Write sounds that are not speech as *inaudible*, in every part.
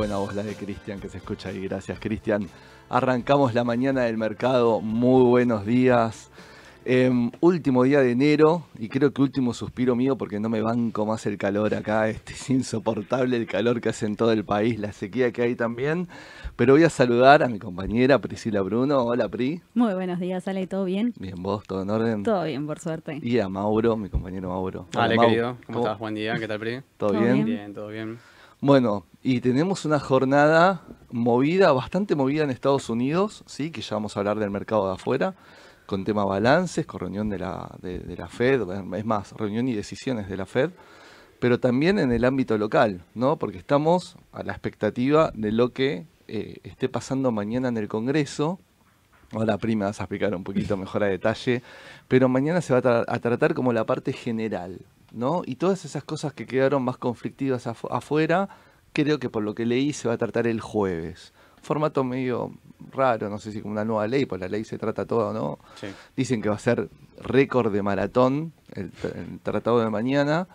Buena voz la de Cristian que se escucha ahí. Gracias, Cristian. Arrancamos la mañana del mercado. Muy buenos días. Em, último día de enero y creo que último suspiro mío porque no me banco más el calor acá. *laughs* Este es insoportable el calor que hace en todo el país, la sequía que hay también. Pero voy a saludar a mi compañera Priscila Bruno. Hola, Pri. Muy buenos días, Ale, ¿todo bien? Bien, vos, todo en orden. Todo bien, por suerte. Y a Mauro, mi compañero Mauro. Hola, Mau. querido. ¿Cómo, estás? Buen día. ¿Qué tal, Pri? ¿Todo, ¿Todo bien? bien? Bien, todo bien. Bueno, y tenemos una jornada movida, bastante movida en Estados Unidos, sí, que ya vamos a hablar del mercado de afuera, con tema balances, con reunión de la, de, de la Fed, es más, reunión y decisiones de la Fed, pero también en el ámbito local, ¿no? Porque estamos a la expectativa de lo que eh, esté pasando mañana en el Congreso. Ahora, prima, vas a explicar un poquito mejor a detalle, pero mañana se va a, tra- a tratar como la parte general, ¿no? Y todas esas cosas que quedaron más conflictivas afu- afuera, creo que por lo que leí se va a tratar el jueves. Formato medio raro, no sé si como una nueva ley, pues la ley se trata todo, ¿no? Sí. Dicen que va a ser récord de maratón el, el tratado de mañana.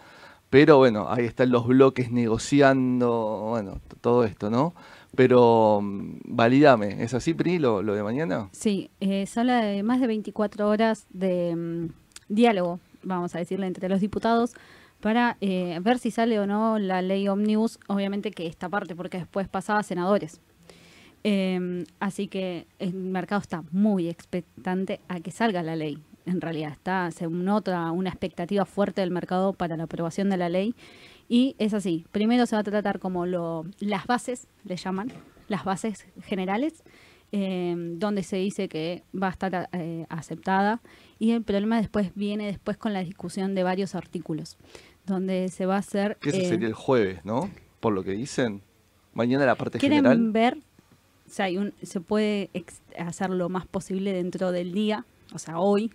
Pero bueno, ahí están los bloques negociando, bueno, todo esto, ¿no? Pero mm, validame, ¿es así, Pri, lo, lo de mañana? Sí, eh, se habla de más de 24 horas de mm, diálogo, vamos a decirle, entre los diputados para eh, ver si sale o no la ley Omnibus, obviamente que esta parte, porque después pasaba a senadores. Eh, así que el mercado está muy expectante a que salga la ley. En realidad está, se nota una expectativa fuerte del mercado para la aprobación de la ley. Y es así, primero se va a tratar como lo, las bases, le llaman, las bases generales, eh, donde se dice que va a estar eh, aceptada. Y el problema después viene después con la discusión de varios artículos, donde se va a hacer... Que ese eh, sería el jueves, ¿no? Por lo que dicen. Mañana la parte quieren general. ver, o sea, hay un- se puede hacer lo más posible dentro del día, o sea, hoy,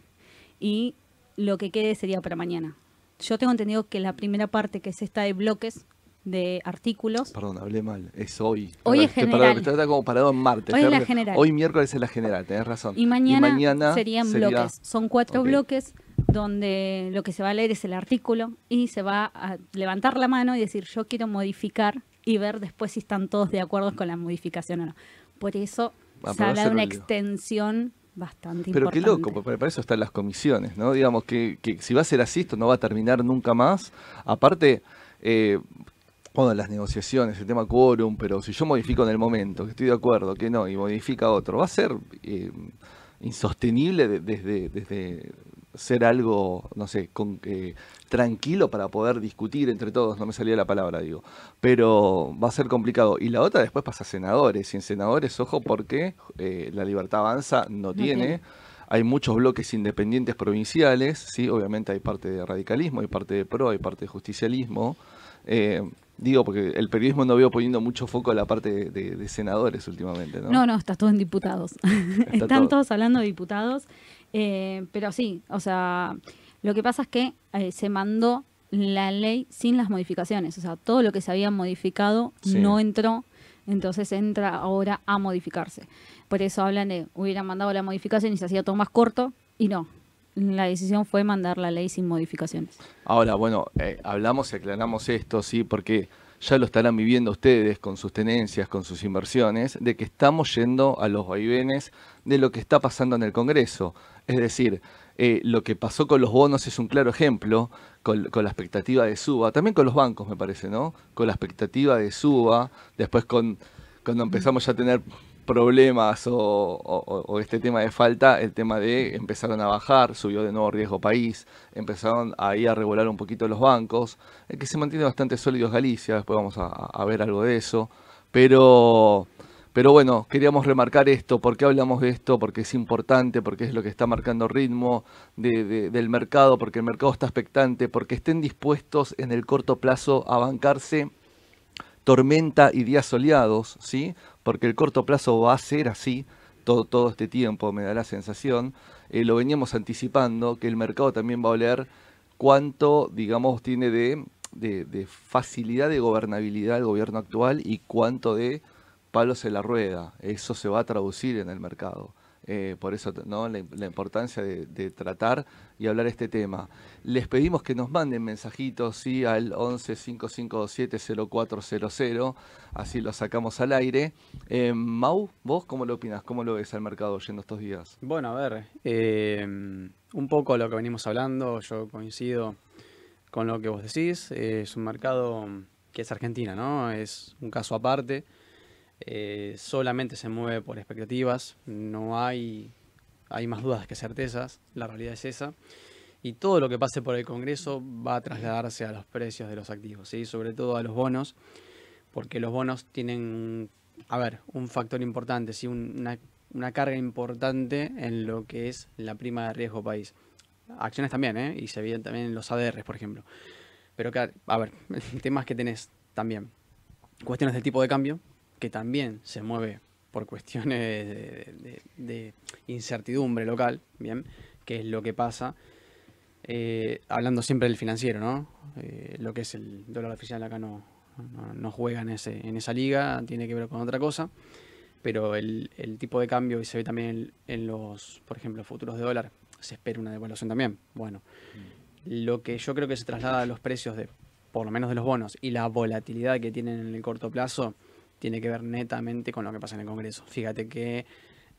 y lo que quede sería para mañana. Yo tengo entendido que la primera parte, que es esta de bloques de artículos, Perdón, hablé mal. Es hoy. Hoy es general. está como parado en martes. Hoy es la general. Hoy miércoles es la general, tenés razón. y mañana, mañana serían sería- bloques. Son cuatro bloques donde lo que se va a leer es el artículo y se va a levantar la mano y decir yo quiero modificar y ver después si están todos de acuerdo con la modificación o no. Por eso Ah, se habla de una extensión bastante Pero qué importante. loco, para eso están las comisiones, ¿no? Digamos que, que si va a ser así, esto no va a terminar nunca más. Aparte, eh, bueno, las negociaciones, el tema quórum, pero si yo modifico en el momento, que estoy de acuerdo, que no, y modifica otro, va a ser eh, insostenible de- desde, desde ser algo, no sé, con, eh, tranquilo para poder discutir entre todos, no me salía la palabra, digo, pero va a ser complicado. Y la otra después pasa a senadores, y en senadores, ojo, porque eh, la libertad avanza no, tiene. tiene. Hay muchos bloques independientes provinciales, sí, obviamente hay parte de radicalismo, hay parte de pro, hay parte de justicialismo. Eh, digo, porque el periodismo no veo poniendo mucho foco a la parte de, senadores últimamente, ¿no? No, no, está todo en diputados. *laughs* Están todo. todos hablando de diputados. eh, pero sí, o sea, lo que pasa es que eh, se mandó la ley sin las modificaciones. O sea, todo lo que se había modificado Sí. no entró. Entonces entra ahora a modificarse. Por eso hablan de hubieran mandado la modificación y se hacía todo más corto. Y no. La decisión fue mandar la ley sin modificaciones. Ahora, bueno, eh, hablamos y aclaramos esto, sí, porque ya lo estarán viviendo ustedes con sus tenencias, con sus inversiones, de que estamos yendo a los vaivenes de lo que está pasando en el Congreso. Es decir, eh, lo que pasó con los bonos es un claro ejemplo, con, con la expectativa de suba, también con los bancos me parece, ¿no? Con la expectativa de suba, después con cuando empezamos ya a tener problemas o, este tema de falta, el tema de empezaron a bajar, subió de nuevo riesgo país, empezaron ahí a regular un poquito los bancos, el que se mantiene bastante sólido es Galicia, después vamos a, ver algo de eso, pero, pero bueno, queríamos remarcar esto, ¿por qué hablamos de esto? Porque es importante, porque es lo que está marcando ritmo de- de- del mercado, porque el mercado está expectante, porque estén dispuestos en el corto plazo a bancarse tormenta y días soleados, ¿sí? Porque el corto plazo va a ser así todo, todo este tiempo, me da la sensación. Eh, lo veníamos anticipando, que el mercado también va a oler cuánto, digamos, tiene de, de- de facilidad de gobernabilidad el gobierno actual y cuánto de palos en la rueda. Eso se va a traducir en el mercado. Eh, por eso ¿no? la, importancia de, tratar y hablar este tema. Les pedimos que nos manden mensajitos ¿sí? al 11 5527 0400, así lo sacamos al aire. Eh, Mau, ¿vos cómo lo opinas? ¿Cómo lo ves al mercado yendo estos días? Bueno, a ver, eh, un poco lo que venimos hablando, yo coincido con lo que vos decís, es un mercado que es Argentina, ¿no? Es un caso aparte. Eh, solamente se mueve por expectativas, no hay, hay más dudas que certezas, la realidad es esa. Y todo lo que pase por el Congreso va a trasladarse a los precios de los activos, ¿sí? sobre todo a los bonos, porque los bonos tienen, a ver, un factor importante, ¿sí? una, carga importante en lo que es la prima de riesgo país. Acciones también, ¿eh? y se vienen también los ADRs, por ejemplo. Pero, a ver, *laughs* temas que tenés también. Cuestiones del tipo de cambio, que también se mueve por cuestiones de, incertidumbre local, ¿bien? Que es lo que pasa, eh, hablando siempre del financiero, ¿no? Eh, lo que es el dólar oficial acá no, no, juega en, ese, en esa liga, tiene que ver con otra cosa, pero el, tipo de cambio, y se ve también en, los, por ejemplo, futuros de dólar, se espera una devaluación también. Bueno, lo que yo creo que se traslada a los precios de, por lo menos de los bonos, y la volatilidad que tienen en el corto plazo, tiene que ver netamente con lo que pasa en el Congreso. Fíjate que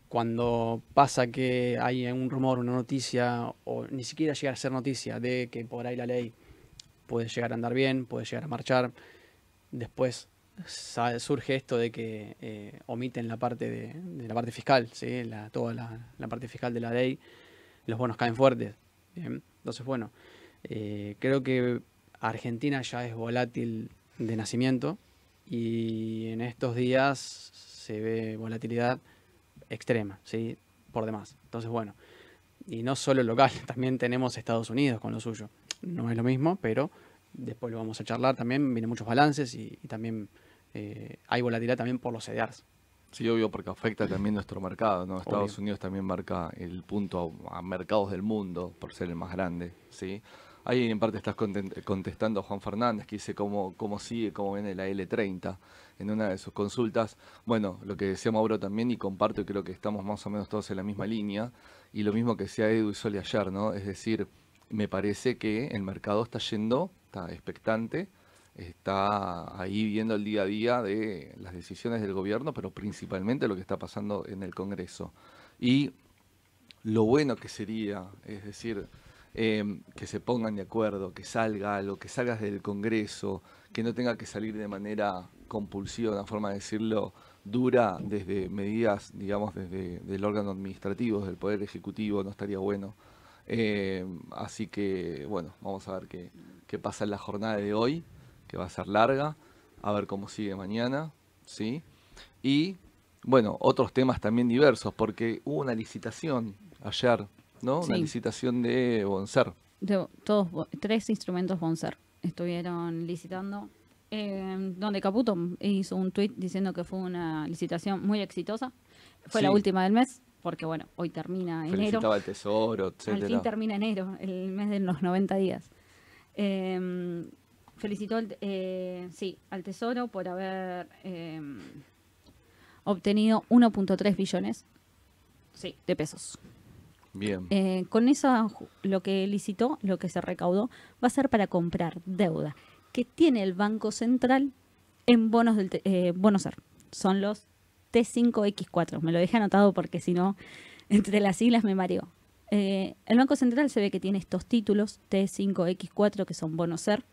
cuando pasa que hay un rumor, una noticia, o ni siquiera llega a ser noticia de que por ahí la ley puede llegar a andar bien, puede llegar a marchar, después surge esto de que eh, omiten la parte de, la parte fiscal, ¿sí? la, toda la, parte fiscal de la ley, los bonos caen fuertes. Entonces, bueno, eh, creo que Argentina ya es volátil de nacimiento, y en estos días se ve volatilidad extrema, ¿sí? Por demás. Entonces, bueno, y no solo local, *laughs* también tenemos Estados Unidos con lo suyo. No es lo mismo, pero después lo vamos a charlar también, vienen muchos balances y, también eh, hay volatilidad también por los CDRs. Sí, obvio, porque afecta también nuestro mercado, ¿no? Estados Unidos también marca el punto a, a, mercados del mundo, por ser el más grande, ¿sí? Ahí en parte estás contestando a Juan Fernández, que dice cómo, cómo sigue, cómo viene la L30 en una de sus consultas. Bueno, lo que decía Mauro también, y comparto creo que estamos más o menos todos en la misma línea, y lo mismo que decía Edu y Soli ayer, ¿no? Es decir, me parece que el mercado está yendo, está expectante, está ahí viendo el día a día de las decisiones del gobierno, pero principalmente lo que está pasando en el Congreso. Y lo bueno que sería, es decir, Em, que se pongan de acuerdo, que salga algo, que salgas del Congreso, que no tenga que salir de manera compulsiva, una forma de decirlo, dura desde medidas, digamos, desde el órgano administrativo, del Poder Ejecutivo, no estaría bueno. Em, así que, bueno, vamos a ver qué, qué pasa en la jornada de hoy, que va a ser larga, a ver cómo sigue mañana, ¿sí? Y, bueno, otros temas también diversos, porque hubo una licitación ayer ¿no? Una licitación de Bonser. De, todos, tres instrumentos Bonser estuvieron licitando. Eh, donde Caputo hizo un tweet diciendo que fue una licitación muy exitosa. Fue la última del mes, porque bueno, hoy termina enero. Felicitaba el tesoro. Al fin termina enero, el mes de los 90 días. Eh, felicitó eh, sí, al tesoro por haber obtenido 1.3 billones sí, de pesos. Bien. Eh, con eso, lo que licitó, lo que se recaudó, va a ser para comprar deuda que tiene el Banco Central en bonos del eh, bonos SER. Son los T5X4. Me lo dejé anotado porque si no, *laughs* entre las siglas me mareó. Eh, el Banco Central se ve que tiene estos títulos T5X4 que son bonos SER.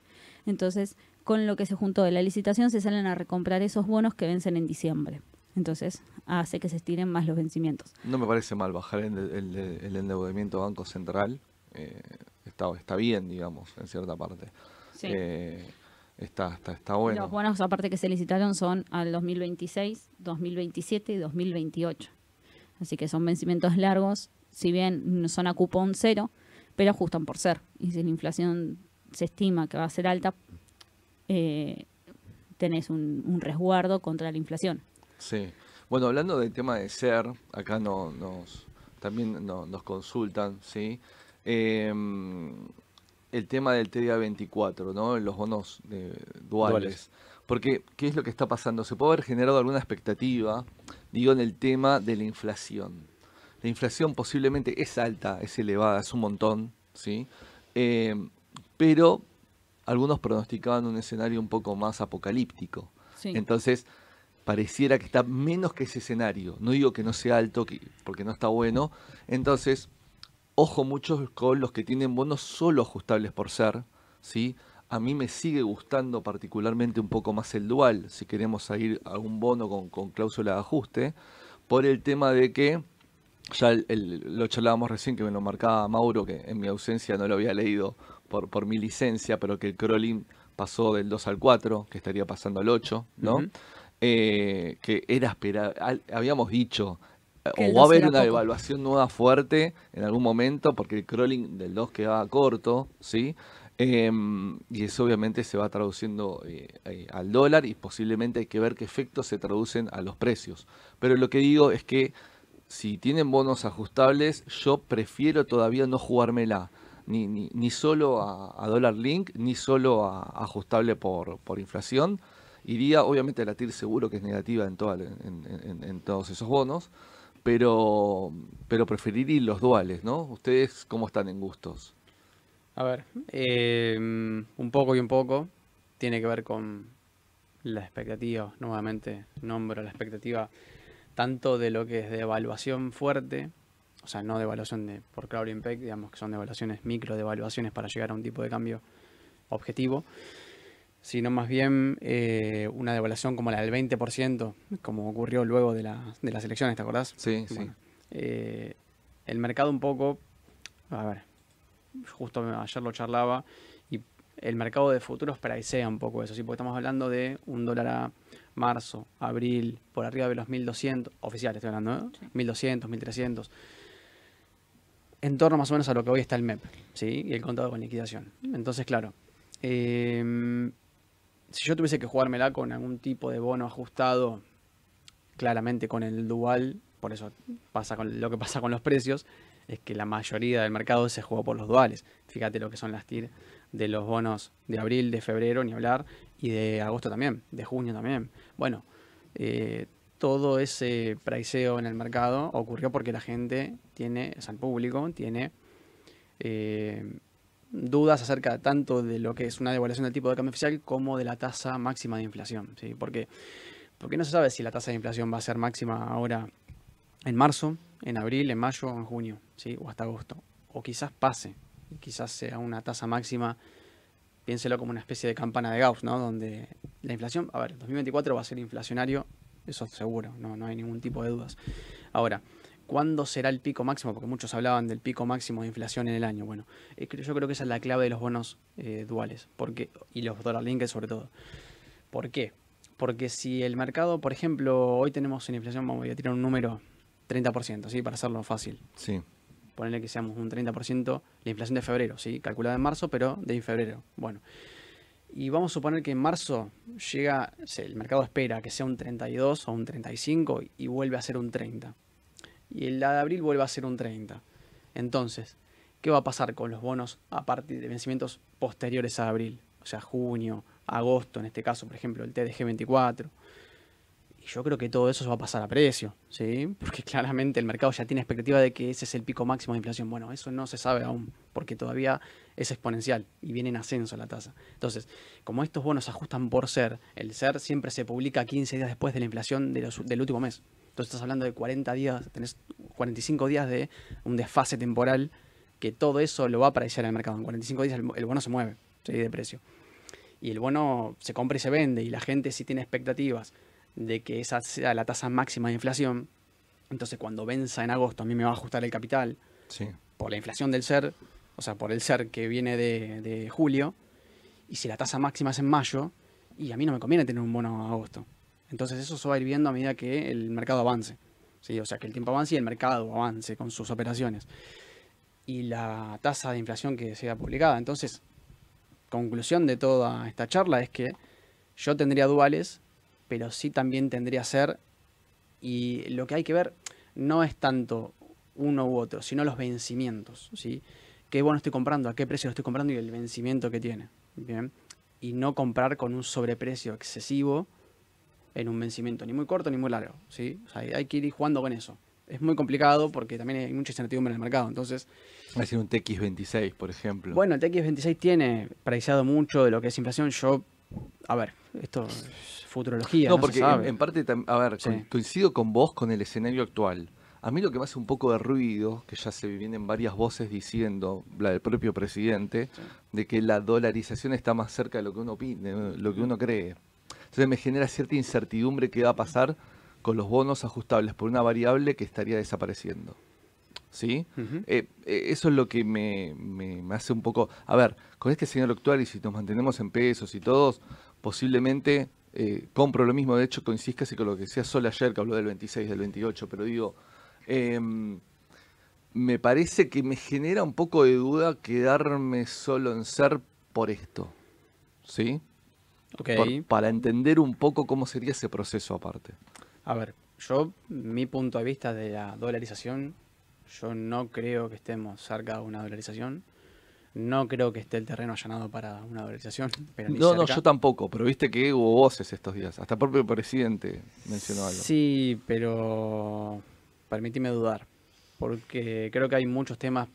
Entonces, con lo que se juntó de la licitación, se salen a recomprar esos bonos que vencen en diciembre. Entonces hace que se estiren más los vencimientos. No me parece mal bajar el, endeudamiento Banco Central. Eh, está, está bien, digamos, en cierta parte. Sí. Eh, está, está, está bueno. Los bonos, aparte que se licitaron, son al 2026, 2027 y 2028. Así que son vencimientos largos, si bien son a cupón cero, pero ajustan por ser. Y si la inflación se estima que va a ser alta, eh, tenés un resguardo contra la inflación. Sí. Bueno, hablando del tema de ser, acá no, nos también nos consultan, ¿sí? Em, el tema del TDA 24, ¿no? Los bonos eh, duales. Porque, ¿qué es lo que está pasando? Se puede haber generado alguna expectativa, digo, en el tema de la inflación. la inflación posiblemente es alta, es elevada, es un montón, ¿sí? Eh, pero algunos pronosticaban un escenario un poco más apocalíptico. Sí. Entonces, pareciera que está menos que ese escenario. No digo que no sea alto, que- porque no está bueno. Entonces, ojo mucho con los que tienen bonos solo ajustables por ser, ¿sí? A mí me sigue gustando particularmente un poco más el dual, si queremos ir a un bono con, con cláusula de ajuste, por el tema de que, ya el- lo charlábamos recién, que me lo marcaba Mauro, que en mi ausencia no lo había leído por, por mi licencia, pero que el crawling pasó del 2 al 4, que estaría pasando al 8, ¿no? Eh, que era esperar, al- habíamos dicho, eh, o va a 2 haber una poco. devaluación nueva fuerte en algún momento, porque el crawling del 2 quedaba corto, ¿sí? Em, y eso obviamente se va traduciendo eh, eh, al dólar y posiblemente hay que ver qué efectos se traducen a los precios. Pero lo que digo es que si tienen bonos ajustables, yo prefiero todavía no jugármela, ni, ni, ni solo a, a dólar link, ni solo a, a ajustable por, por inflación. Iría, obviamente, la TIR seguro que es negativa en, toda, en, en- todos esos bonos, pero, pero preferiría los duales, ¿no? ¿Ustedes cómo están en gustos? A ver, eh, un poco y un poco tiene que ver con la expectativa, nuevamente nombro la expectativa tanto de lo que es de evaluación fuerte, o sea, no de evaluación de, por Crowd Impact, digamos que son devaluaciones micro, devaluaciones para llegar a un tipo de cambio objetivo, sino más bien eh, una devaluación como la del 20%, como ocurrió luego de, la- de las elecciones, ¿te acordás? Sí, sí. Eh, el mercado un poco, a ver, justo ayer lo charlaba, y el mercado de futuros pricea un poco eso, ¿sí? porque estamos hablando de un dólar a marzo, abril, por arriba de los 1200, oficiales estoy hablando, ¿eh? 1200, 1300, en torno más o menos a lo que hoy está el MEP, ¿sí? y el contado con liquidación. Entonces, claro, em, si yo tuviese que jugármela con algún tipo de bono ajustado, claramente con el dual, por eso pasa con lo que pasa con los precios, es que la mayoría del mercado se jugó por los duales. Fíjate lo que son las TIR de los bonos de abril, de febrero, ni hablar, y de agosto también, de junio también. Bueno, eh, todo ese priceo en el mercado ocurrió porque la gente tiene, o sea, el público tiene eh, dudas acerca tanto de lo que es una devaluación del tipo de cambio oficial como de la tasa máxima de inflación. ¿sí? Porque, porque no se sabe si la tasa de inflación va a ser máxima ahora en marzo, en abril, en mayo en junio, ¿sí? o hasta agosto. O quizás pase, quizás sea una tasa máxima, piénselo como una especie de campana de Gauss, ¿no? Donde la inflación, a ver, 2024 va a ser inflacionario, eso seguro, no, no hay ningún tipo de dudas. Ahora, ¿cuándo será el pico máximo? Porque muchos hablaban del pico máximo de inflación en el año. Bueno, eh, yo creo que esa es la clave de los bonos eh, duales porque, y los dólar linked sobre todo. ¿Por qué? Porque si el mercado, por ejemplo, hoy tenemos en inflación, vamos a tirar un número 30%, ¿sí? Para hacerlo fácil. Sí, Ponerle que seamos un 30% la inflación de febrero, ¿sí? Calculada en marzo, pero de febrero. Bueno. Y vamos a suponer que en marzo llega, el mercado espera que sea un 32 o un 35 y vuelve a ser un 30. Y el de abril vuelve a ser un 30. Entonces, ¿qué va a pasar con los bonos a partir de vencimientos posteriores a abril? O sea, junio, agosto, en este caso, por ejemplo, el TDG 24. Y yo creo que todo eso se va a pasar a precio, ¿sí? Porque *laughs* claramente el mercado ya tiene expectativa de que ese es el pico máximo de inflación. Bueno, eso no se sabe aún, porque todavía es exponencial y viene en ascenso la tasa. Entonces, como estos bonos ajustan por ser, el ser siempre se publica 15 días después de la inflación del último mes. Entonces estás hablando de 40 días, tenés 45 días de un desfase temporal que todo eso lo va a aparecer en el mercado. En 45 días el, el bono se mueve ¿sí? de precio. Y el bono se compra y se vende y la gente sí tiene expectativas de que esa sea la tasa máxima de inflación. Entonces cuando venza en agosto a mí me va a ajustar el capital sí. por la inflación del ser, o sea, por el ser que viene de, de julio, y si la tasa máxima es en mayo, y a mí no me conviene tener un bono a agosto. Entonces eso se va a ir viendo a medida que el mercado avance. ¿sí? O sea, que el tiempo avance y el mercado avance con sus operaciones. Y la tasa de inflación que sea publicada. Entonces, conclusión de toda esta charla es que yo tendría duales, pero sí también tendría ser, y lo que hay que ver no es tanto uno u otro, sino los vencimientos, ¿sí? ¿Qué bono estoy comprando? ¿A qué precio lo estoy comprando? Y el vencimiento que tiene, ¿bien? Y no comprar con un sobreprecio excesivo en un vencimiento ni muy corto ni muy largo, ¿sí? O sea, hay que ir jugando con eso. es muy complicado porque también hay mucha incertidumbre en el mercado. Entonces, Va a ser un TX26, por ejemplo. bueno, el TX26 tiene prediciado mucho de lo que es inflación. Yo, a ver, esto es futurología. no, No, porque se en, sabe. en parte, a ver, Sí. coincido con vos con el escenario actual. A mí lo que me hace un poco de ruido, que ya se vienen varias voces diciendo, la del propio presidente, Sí. de que la dolarización está más cerca de lo que uno opine, lo que uno cree. Entonces me genera cierta incertidumbre qué va a pasar con los bonos ajustables por una variable que estaría desapareciendo. ¿Sí? Eh, eh, eso es lo que me, me- me hace un poco... A ver, con este escenario actual y si nos mantenemos en pesos y todos, posiblemente eh, compro lo mismo. De hecho, coincidís casi con lo que decía Sol ayer, que habló del 26, del 28, pero digo, em, me parece que me genera un poco de duda quedarme solo en ser por esto. ¿Sí? Ok. Por- para entender un poco cómo sería ese proceso aparte. A ver, yo, mi punto de vista de la dolarización, yo no creo que estemos cerca de una dolarización. No creo que esté el terreno allanado para una dolarización. *laughs* Pero ni No, no, yo tampoco, pero viste que hubo voces estos días. Hasta el propio presidente mencionó algo. Sí, pero permíteme dudar, porque creo que hay muchos temas,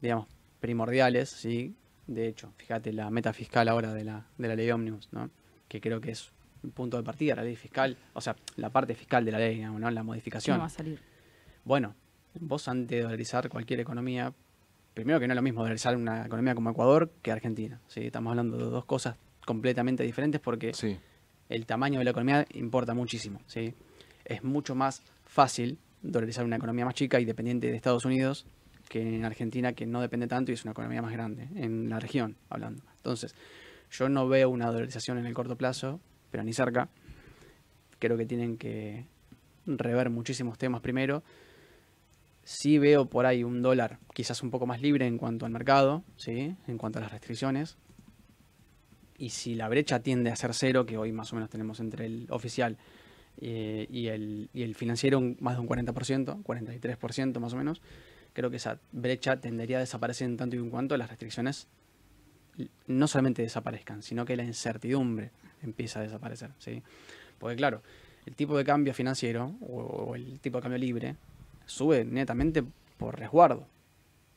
digamos, primordiales, ¿sí? De hecho, fíjate la meta fiscal ahora de la, de la ley Omnibus, ¿no? Que creo que es un punto de partida, la ley fiscal, o sea, la parte fiscal de la ley, digamos, ¿no? La ¿Qué modificación. no va a salir? Bueno, vos antes de dolarizar cualquier economía, primero que no es lo mismo dolarizar una economía como Ecuador que Argentina, ¿sí? Estamos hablando de dos cosas completamente diferentes porque Sí, el tamaño de la economía importa muchísimo. ¿sí? Es mucho más fácil dolarizar una economía más chica y dependiente de Estados Unidos que en Argentina, que no depende tanto y es una economía más grande, en la región hablando. Entonces, yo no veo una dolarización en el corto plazo, pero ni cerca. Creo que tienen que rever muchísimos temas primero. Sí veo por ahí un dólar quizás un poco más libre en cuanto al mercado, ¿sí? en cuanto a las restricciones, y si la brecha tiende a ser cero, que hoy más o menos tenemos entre el oficial eh, y, el, y el financiero más de un 40%, 43% más o menos, creo que esa brecha tendería a desaparecer en tanto y en cuanto las restricciones no solamente desaparezcan, sino que la incertidumbre empieza a desaparecer. ¿sí? Porque claro, el tipo de cambio financiero o el tipo de cambio libre sube netamente por resguardo.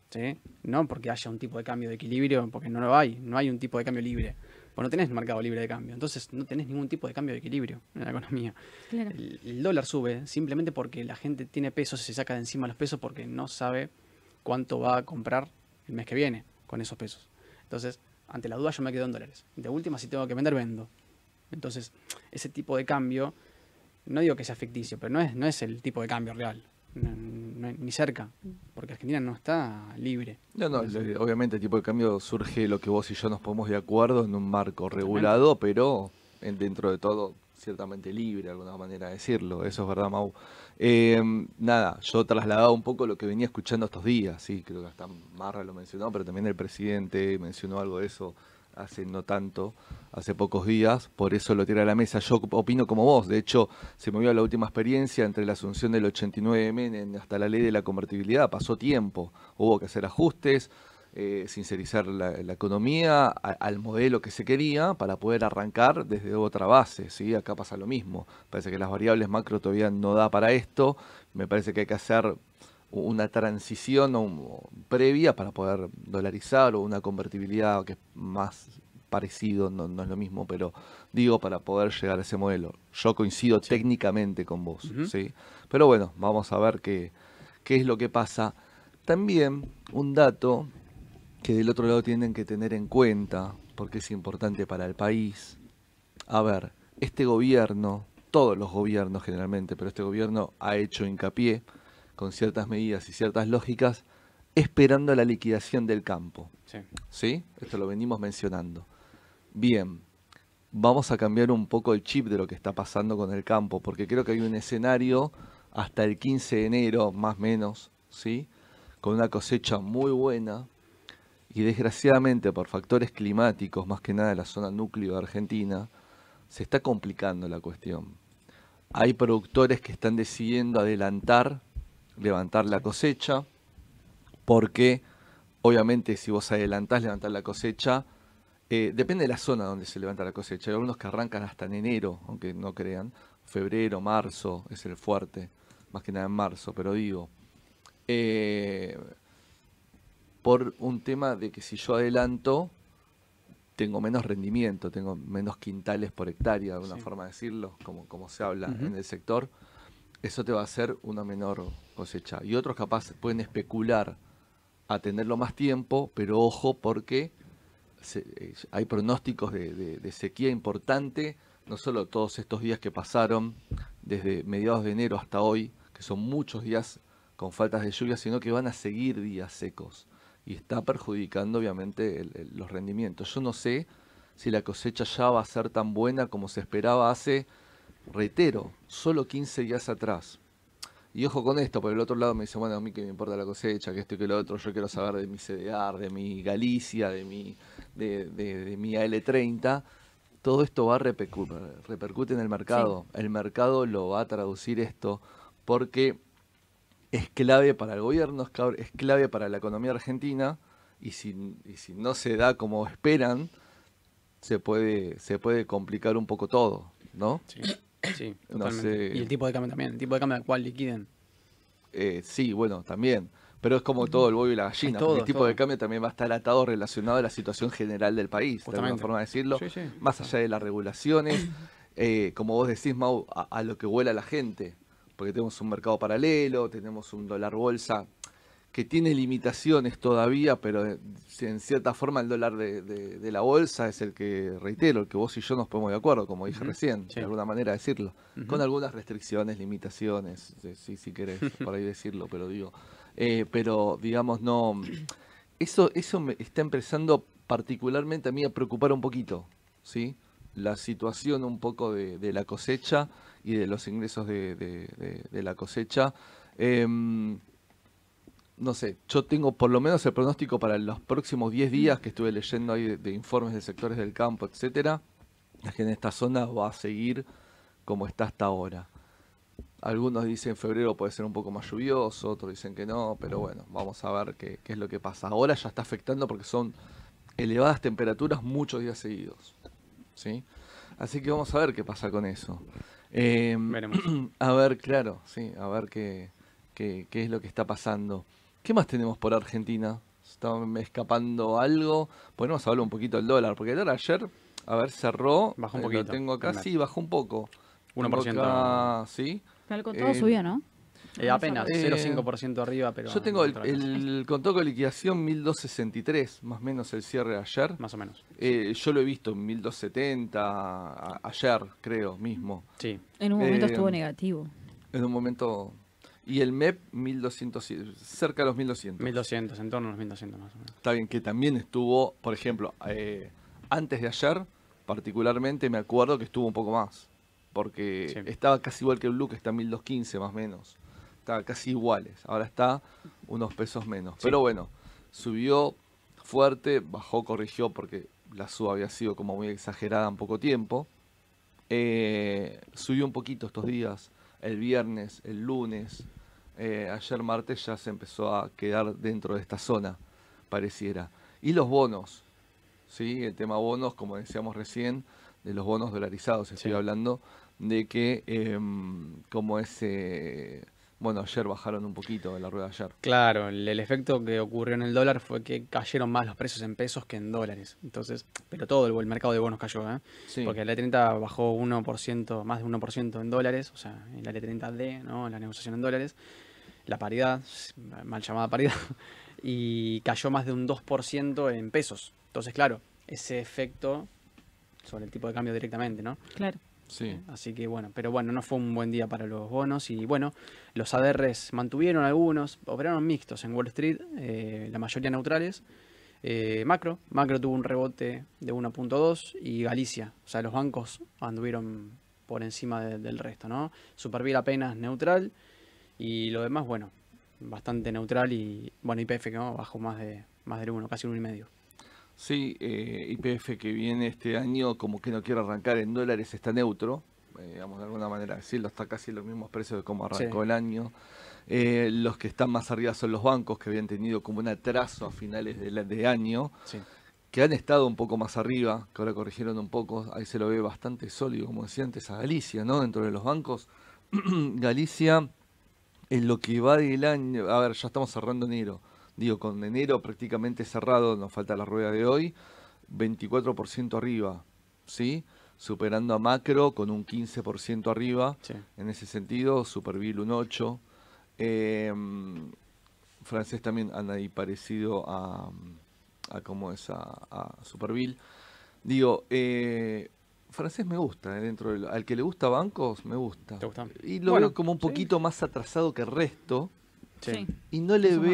¿sí? No porque haya un tipo de cambio de equilibrio, porque no lo hay, no hay un tipo de cambio libre. Pues no tenés mercado libre de cambio, entonces no tenés ningún tipo de cambio de equilibrio en la economía. Claro. El, el dólar sube simplemente porque la gente tiene pesos y se saca de encima los pesos porque no sabe cuánto va a comprar el mes que viene con esos pesos. Entonces, ante la duda yo me quedo en dólares. De última, si tengo que vender, vendo. Entonces, ese tipo de cambio, no digo que sea ficticio, pero no es, no es el tipo de cambio real. No- no- ni cerca, porque Argentina no está libre. No, no, obviamente el tipo de cambio surge lo que vos y yo nos ponemos de acuerdo en un marco regulado, pero en- dentro de todo ciertamente libre, de alguna manera de decirlo. Eso es verdad, Mau. Eh, nada, yo trasladaba un poco lo que venía escuchando estos días, sí, creo que hasta Marra lo mencionó, pero también el presidente mencionó algo de eso hace no tanto, hace pocos días, por eso lo tira a la mesa. Yo opino como vos, de hecho, se movió la última experiencia entre la asunción del 89 Menem hasta la ley de la convertibilidad, pasó tiempo, hubo que hacer ajustes, eh, sincerizar la, economía al modelo que se quería para poder arrancar desde otra base, ¿sí? Acá pasa lo mismo, parece que las variables macro todavía no da para esto, me parece que hay que hacer una transición o previa para poder dolarizar o una convertibilidad que es más parecido, no, no es lo mismo, pero digo para poder llegar a ese modelo. Yo coincido técnicamente con vos. ¿sí? Pero bueno, vamos a ver qué, qué es lo que pasa. También un dato que del otro lado tienen que tener en cuenta, porque es importante para el país. A ver, este gobierno, todos los gobiernos generalmente, pero este gobierno ha hecho hincapié con ciertas medidas y ciertas lógicas, esperando la liquidación del campo. Sí. ¿Sí? Esto lo venimos mencionando. Bien, vamos a cambiar un poco el chip de lo que está pasando con el campo, porque creo que hay un escenario hasta el 15 de enero, más o menos, ¿sí? Con una cosecha muy buena y desgraciadamente por factores climáticos, más que nada de la zona núcleo de Argentina, se está complicando la cuestión. Hay productores que están decidiendo adelantar, levantar la cosecha, porque obviamente si vos adelantás levantar la cosecha, eh, depende de la zona donde se levanta la cosecha. Hay algunos que arrancan hasta en enero, aunque no crean. Febrero, marzo es el fuerte más que nada en marzo, pero digo, eh, por un tema de que si yo adelanto, tengo menos rendimiento, tengo menos quintales por hectárea, de alguna Sí. forma de decirlo, como, como se habla en el sector, eso te va a hacer una menor cosecha. Y otros capaz pueden especular a tenerlo más tiempo, pero ojo porque eh, hay pronósticos de, sequía importante, no solo todos estos días que pasaron, desde mediados de enero hasta hoy, que son muchos días con faltas de lluvia, sino que van a seguir días secos. Y está perjudicando obviamente los rendimientos. Yo no sé si la cosecha ya va a ser tan buena como se esperaba hace, reitero, solo 15 días atrás. Y ojo con esto, por el otro lado me dice, bueno, a mí que me importa la cosecha, que esto y que lo otro, yo quiero saber de mi CDR, de mi Galicia, de mi, de, de- de mi AL30. Todo esto va a repercu- repercute en el mercado. El mercado lo va a traducir esto porque es clave para el gobierno, es clave, es clave para la economía argentina y si, y si no se da como esperan, se puede, se puede complicar un poco todo, ¿no? Sí, sí, No sé. Y el tipo de cambio también, el tipo de cambio al cual liquiden. Eh, sí, bueno, también. Pero es como todo el huevo y la gallina. todo, el tipo todo. de cambio también va a estar atado relacionado a la situación general del país, de alguna forma de decirlo. Sí, sí. Más allá de las regulaciones, *laughs* eh, como vos decís, Mau, a, a lo que vuela la gente. Porque tenemos un mercado paralelo, tenemos un dólar bolsa que tiene limitaciones todavía, pero eh, en cierta forma el dólar de, de- de la bolsa es el que, reitero, el que vos y yo nos ponemos de acuerdo, como dije recién, sí. de alguna manera decirlo, con algunas restricciones, limitaciones, eh, si, si querés *laughs* por ahí decirlo, pero digo, eh, pero digamos no, eso, eso me está empezando particularmente a mí a preocupar un poquito, ¿sí? La situación un poco de, de la cosecha y de los ingresos de, la cosecha. Em, no sé, yo tengo por lo menos el pronóstico para los próximos 10 días que estuve leyendo ahí de, de informes de sectores del campo, etcétera, es que en esta zona va a seguir como está hasta ahora. Algunos dicen febrero puede ser un poco más lluvioso, otros dicen que no, pero bueno, vamos a ver qué, qué es lo que pasa. Ahora ya está afectando porque son elevadas temperaturas muchos días seguidos. ¿sí? Así que vamos a ver qué pasa con eso. Em, Veremos. *clears throat* a ver, claro, sí, a ver qué, qué, qué es lo que está pasando. ¿Qué más tenemos por Argentina? ¿Está escapando algo? Podemos hablar un poquito del dólar, porque el dólar ayer, a ver, cerró. Bajó un eh, Lo poquito, tengo acá, sí, bajó un poco. 1%. Tengo acá, sí. Pero el contado Eh, subió, ¿no? Eh, apenas, Eh, 0,5% arriba, pero... Yo tengo el, el contado con liquidación 1263, más o menos el cierre de ayer. Más o menos. Eh, yo lo he visto en 1270 a- ayer, creo, mismo. Sí. En un momento eh, estuvo negativo. En un momento. Y el MEP 1200, cerca de los 1200. 1200, en torno a los 1200 más o menos. Está bien que también estuvo, por ejemplo, eh, antes de ayer, particularmente me acuerdo que estuvo un poco más. Porque Sí. estaba casi igual que el Blue, que está en 1215 más o menos. Estaba casi iguales. Ahora está unos pesos menos. Sí. Pero bueno, subió fuerte, bajó, corrigió porque la suba había sido como muy exagerada en poco tiempo. Eh, subió un poquito estos días, el viernes, el lunes. Eh, ayer martes ya se empezó a quedar dentro de esta zona, pareciera. Y los bonos, ¿sí? El tema bonos, como decíamos recién, de los bonos dolarizados, estoy Sí. hablando de que em, como ese... Bueno, ayer bajaron un poquito en la rueda de ayer. Claro, el, el efecto que ocurrió en el dólar fue que cayeron más los precios en pesos que en dólares. Entonces, pero todo el, el mercado de bonos cayó, ¿eh? Sí. Porque el E30 bajó 1%, más de 1% en dólares, o sea, el E30D, ¿no? La negociación en dólares, la paridad, mal llamada paridad, *laughs* y cayó más de un 2% en pesos. Entonces, claro, ese efecto sobre el tipo de cambio directamente, ¿no? Claro. Sí. Así que bueno, pero bueno, no fue un buen día para los bonos y bueno, los ADRs mantuvieron algunos, operaron mixtos en Wall Street, eh, la mayoría neutrales. Eh, macro, Macro tuvo un rebote de 1.2 y Galicia, o sea, los bancos anduvieron por encima de- del resto, ¿no? Superviel apenas neutral y lo demás, bueno, bastante neutral y bueno, IPF que ¿no? bajó más de más del 1, casi un 1,5. Sí, eh, IPF que viene este año como que no quiere arrancar en dólares está neutro, eh, digamos de alguna manera decirlo, está casi en los mismos precios de como arrancó Sí. el año. Eh, los que están más arriba son los bancos que habían tenido como un atraso a finales de, la- de año, Sí. que han estado un poco más arriba, que ahora corrigieron un poco, ahí se lo ve bastante sólido, como decía antes, a Galicia, ¿no? Dentro de los bancos. *clears throat* Galicia en lo que va del año, a ver, ya estamos cerrando enero. Digo, con enero prácticamente cerrado, nos falta la rueda de hoy, 24% arriba, ¿sí? Superando a Macro con un 15% arriba. Sí. En ese sentido, Superville un 8. Eh, francés también anda ahí parecido a, a cómo es a, a Superville. Digo, eh, francés me gusta, eh, dentro del- al que le gusta bancos, me gusta. ¿Te gusta? Y lo Bueno, veo como un sí. poquito más atrasado que el resto. Sí. Y no le Eso verdad.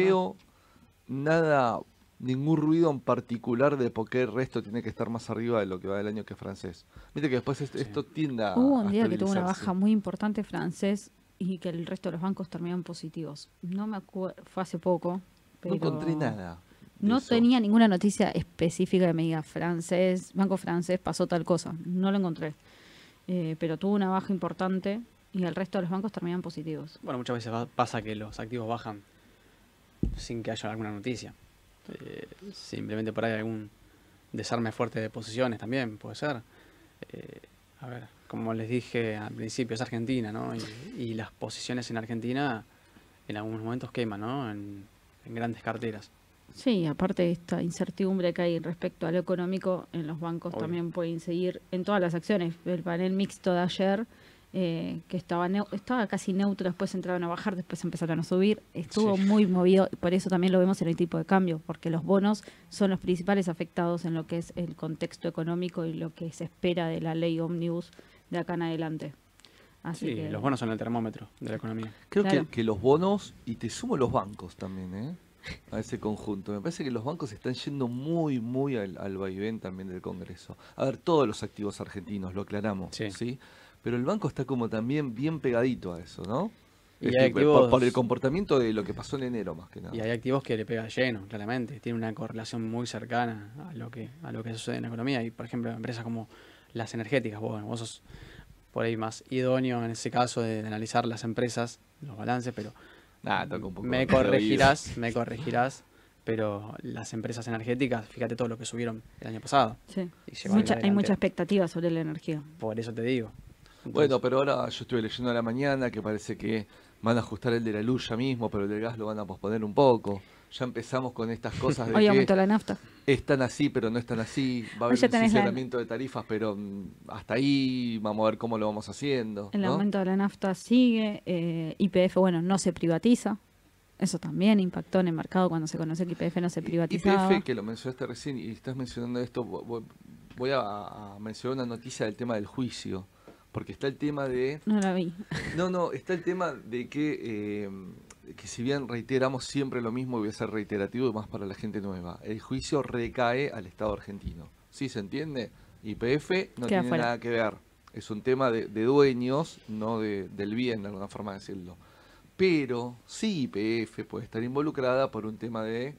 Nada, ningún ruido en particular de por qué el resto tiene que estar más arriba de lo que va del año que francés. Viste que después esto, Sí. esto tiende a. Hubo un día que tuvo una baja muy importante francés y que el resto de los bancos terminaron positivos. No me acuerdo, fue hace poco. Pero No encontré nada. No eso. tenía ninguna noticia específica que me diga francés, banco francés pasó tal cosa. No lo encontré. Eh, pero tuvo una baja importante y el resto de los bancos terminaron positivos. Bueno, muchas veces va- pasa que los activos bajan sin que haya alguna noticia. Eh, simplemente por ahí algún desarme fuerte de posiciones también, puede ser. Eh, a ver, como les dije al principio, es Argentina, ¿no? Y, y las posiciones en Argentina en algunos momentos queman, ¿no? En, en grandes carteras. Sí, aparte de esta incertidumbre que hay respecto a lo económico, en los bancos Obvio. también pueden seguir en todas las acciones. El panel mixto de ayer, eh, que estaba estaba casi neutro, después entraron a bajar, después empezaron a subir, estuvo Sí. muy movido, y por eso también lo vemos en el tipo de cambio, porque los bonos son los principales afectados en lo que es el contexto económico y lo que se espera de la ley Omnibus de acá en adelante. Así Sí, que, los bonos son el termómetro de la economía. Creo Claro. que, que los bonos, y te sumo los bancos también, ¿eh? a ese conjunto. Me parece que los bancos están yendo muy, muy al, al vaivén también del Congreso. A ver, todos los activos argentinos, lo aclaramos, Sí. ¿sí? Pero el banco está como también bien pegadito a eso, ¿no? Y Este, hay por- activos- por, el comportamiento de lo que pasó en enero, más que nada. Y hay activos que le pega lleno, claramente. Tiene una correlación muy cercana a lo que a lo que sucede en la economía. Y, por ejemplo, empresas como las energéticas, bueno, vos sos por ahí más idóneo en ese caso de, de analizar las empresas, los balances, pero Nah, toca un poco me corregirás, me corregirás, pero las empresas energéticas, fíjate todo lo que subieron el año pasado. sí. Mucha- hay mucha expectativa sobre la energía. Por eso te digo. Entonces, Bueno, pero ahora yo estuve leyendo a la mañana que parece que van a ajustar el de la luz ya mismo, pero el del gas lo van a posponer un poco. Ya empezamos con estas cosas de Hoy que aumentó la nafta. es tan así, pero no es tan así. Va a haber un la- sinceramiento de tarifas, pero mm, hasta ahí vamos a ver cómo lo vamos haciendo. El ¿no? aumento de la nafta sigue. eh, YPF, bueno, no se privatiza. Eso también impactó en el mercado cuando se conoció que YPF no se privatizaba. YPF, que lo mencionaste recién y estás mencionando esto, vo- vo- voy a mencionar una noticia del tema del juicio. Porque está el tema de No la vi. No, no, está el tema de que, eh, que si bien reiteramos siempre lo mismo, voy a ser reiterativo y más para la gente nueva, el juicio recae al Estado argentino. ¿Sí se entiende? YPF no Queda tiene fuera. nada que ver. Es un tema de, de dueños, no de- del bien, de alguna forma de decirlo. Pero sí YPF puede estar involucrada por un tema de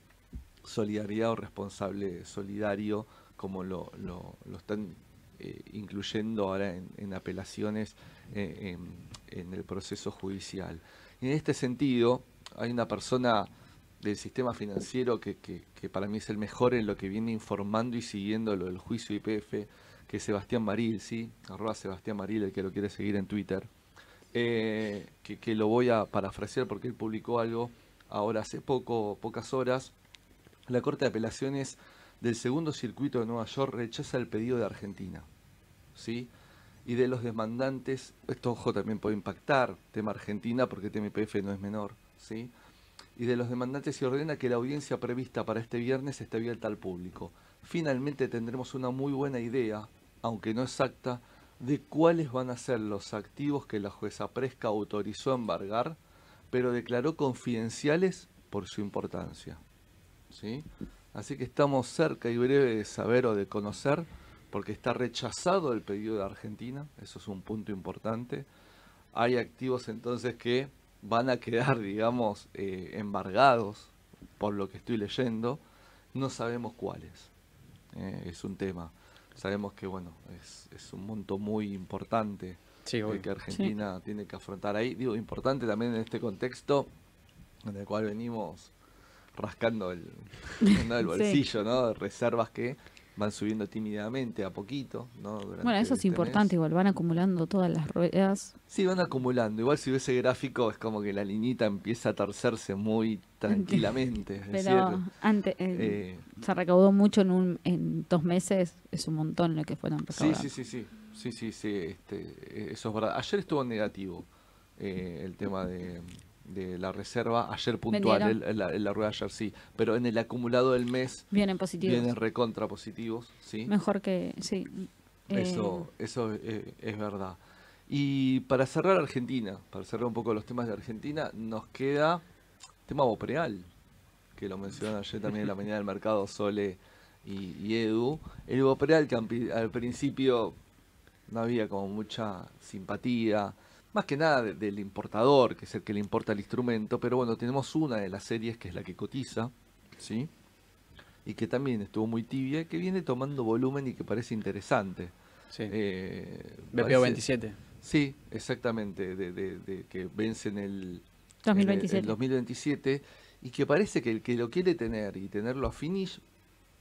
solidaridad o responsable solidario, como lo, lo, lo están eh, incluyendo ahora en, apelaciones eh, en, el proceso judicial. Y en este sentido, hay una persona del sistema financiero que, para mí es el mejor en lo que viene informando y siguiendo lo del juicio IPF, que es Sebastián Maril, ¿sí? Arroba Sebastián Maril, el que lo quiere seguir en Twitter. Eh, que, que lo voy a parafrasear porque él publicó algo ahora hace poco, pocas horas. La Corte de Apelaciones del Segundo Circuito de Nueva York rechaza el pedido de Argentina. ¿sí? Y de los demandantes, esto ojo también puede impactar, tema Argentina, porque tema IPF no es menor. ¿sí? Y de los demandantes se ordena que la audiencia prevista para este viernes esté abierta al público. Finalmente tendremos una muy buena idea, aunque no exacta, de cuáles van a ser los activos que la jueza Presca autorizó embargar, pero declaró confidenciales por su importancia. ¿sí? Así que estamos cerca y breve de saber o de conocer, porque está rechazado el pedido de Argentina, eso es un punto importante. Hay activos entonces que van a quedar, *laughs* digamos, eh, embargados, por lo que estoy leyendo, no sabemos cuáles. Eh, es un tema. Sabemos que, bueno, es, es un monto muy importante Sí, que Argentina tiene que afrontar ahí. Digo, importante también en este contexto en el cual venimos rascando el, *laughs* ¿no? el Sí. bolsillo, ¿no? Reservas que van subiendo tímidamente a poquito, ¿no? Durante Bueno, eso es este importante, mes. igual van acumulando todas las ruedas. Sí, van acumulando. Igual si ves ese gráfico es como que la liñita empieza a torcerse muy tranquilamente. Es Pero decir, antes eh, se recaudó mucho en, un, en dos meses, es un montón lo que fueron sí, recaudando. sí, sí, sí, sí, sí, sí, este, eh, eso es verdad. Ayer estuvo en negativo eh, el tema de, de la reserva, ayer puntual, el- en la, rueda ayer sí, pero en el acumulado del mes Vienen positivos. vienen recontra positivos, ¿sí? Mejor que, sí. Eso, Eh, eso eh, es verdad. Y para cerrar Argentina, para cerrar un poco los temas de Argentina, nos queda tema Bopreal, que lo mencionaron ayer también en la mañana del mercado Sole y, y Edu. El Bopreal que al principio no había como mucha simpatía, más que nada de- del importador, que es el que le importa el instrumento, pero bueno, tenemos una de las series que es la que cotiza, ¿sí? Y que también estuvo muy tibia, que viene tomando volumen y que parece interesante. Sí. Eh, BPO parece- 27. Sí, exactamente, de, de- de que vence en el, 2027. en el 2027 y que parece que el que lo quiere tener y tenerlo a finish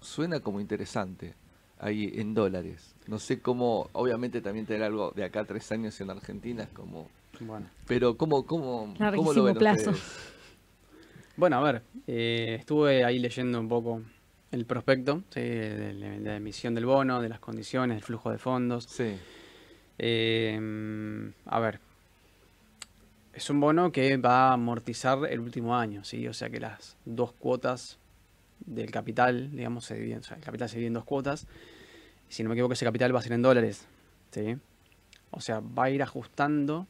suena como interesante ahí en dólares. No sé cómo, obviamente también tener algo de acá a tres años en Argentina es como... Bueno. Pero ¿cómo, cómo, cómo lo Larguísimo ven plazo. ustedes? Bueno, a ver, eh, estuve ahí leyendo un poco el prospecto ¿sí? de, la- de la emisión del bono, de las condiciones, del flujo de fondos. Sí, Eh, a ver, es un bono que va a amortizar el último año, ¿sí? O sea que las dos cuotas del capital, digamos, se sea, el capital se divide en dos cuotas. Si no me equivoco, ese capital va a ser en dólares, ¿sí? O sea, va a ir ajustando,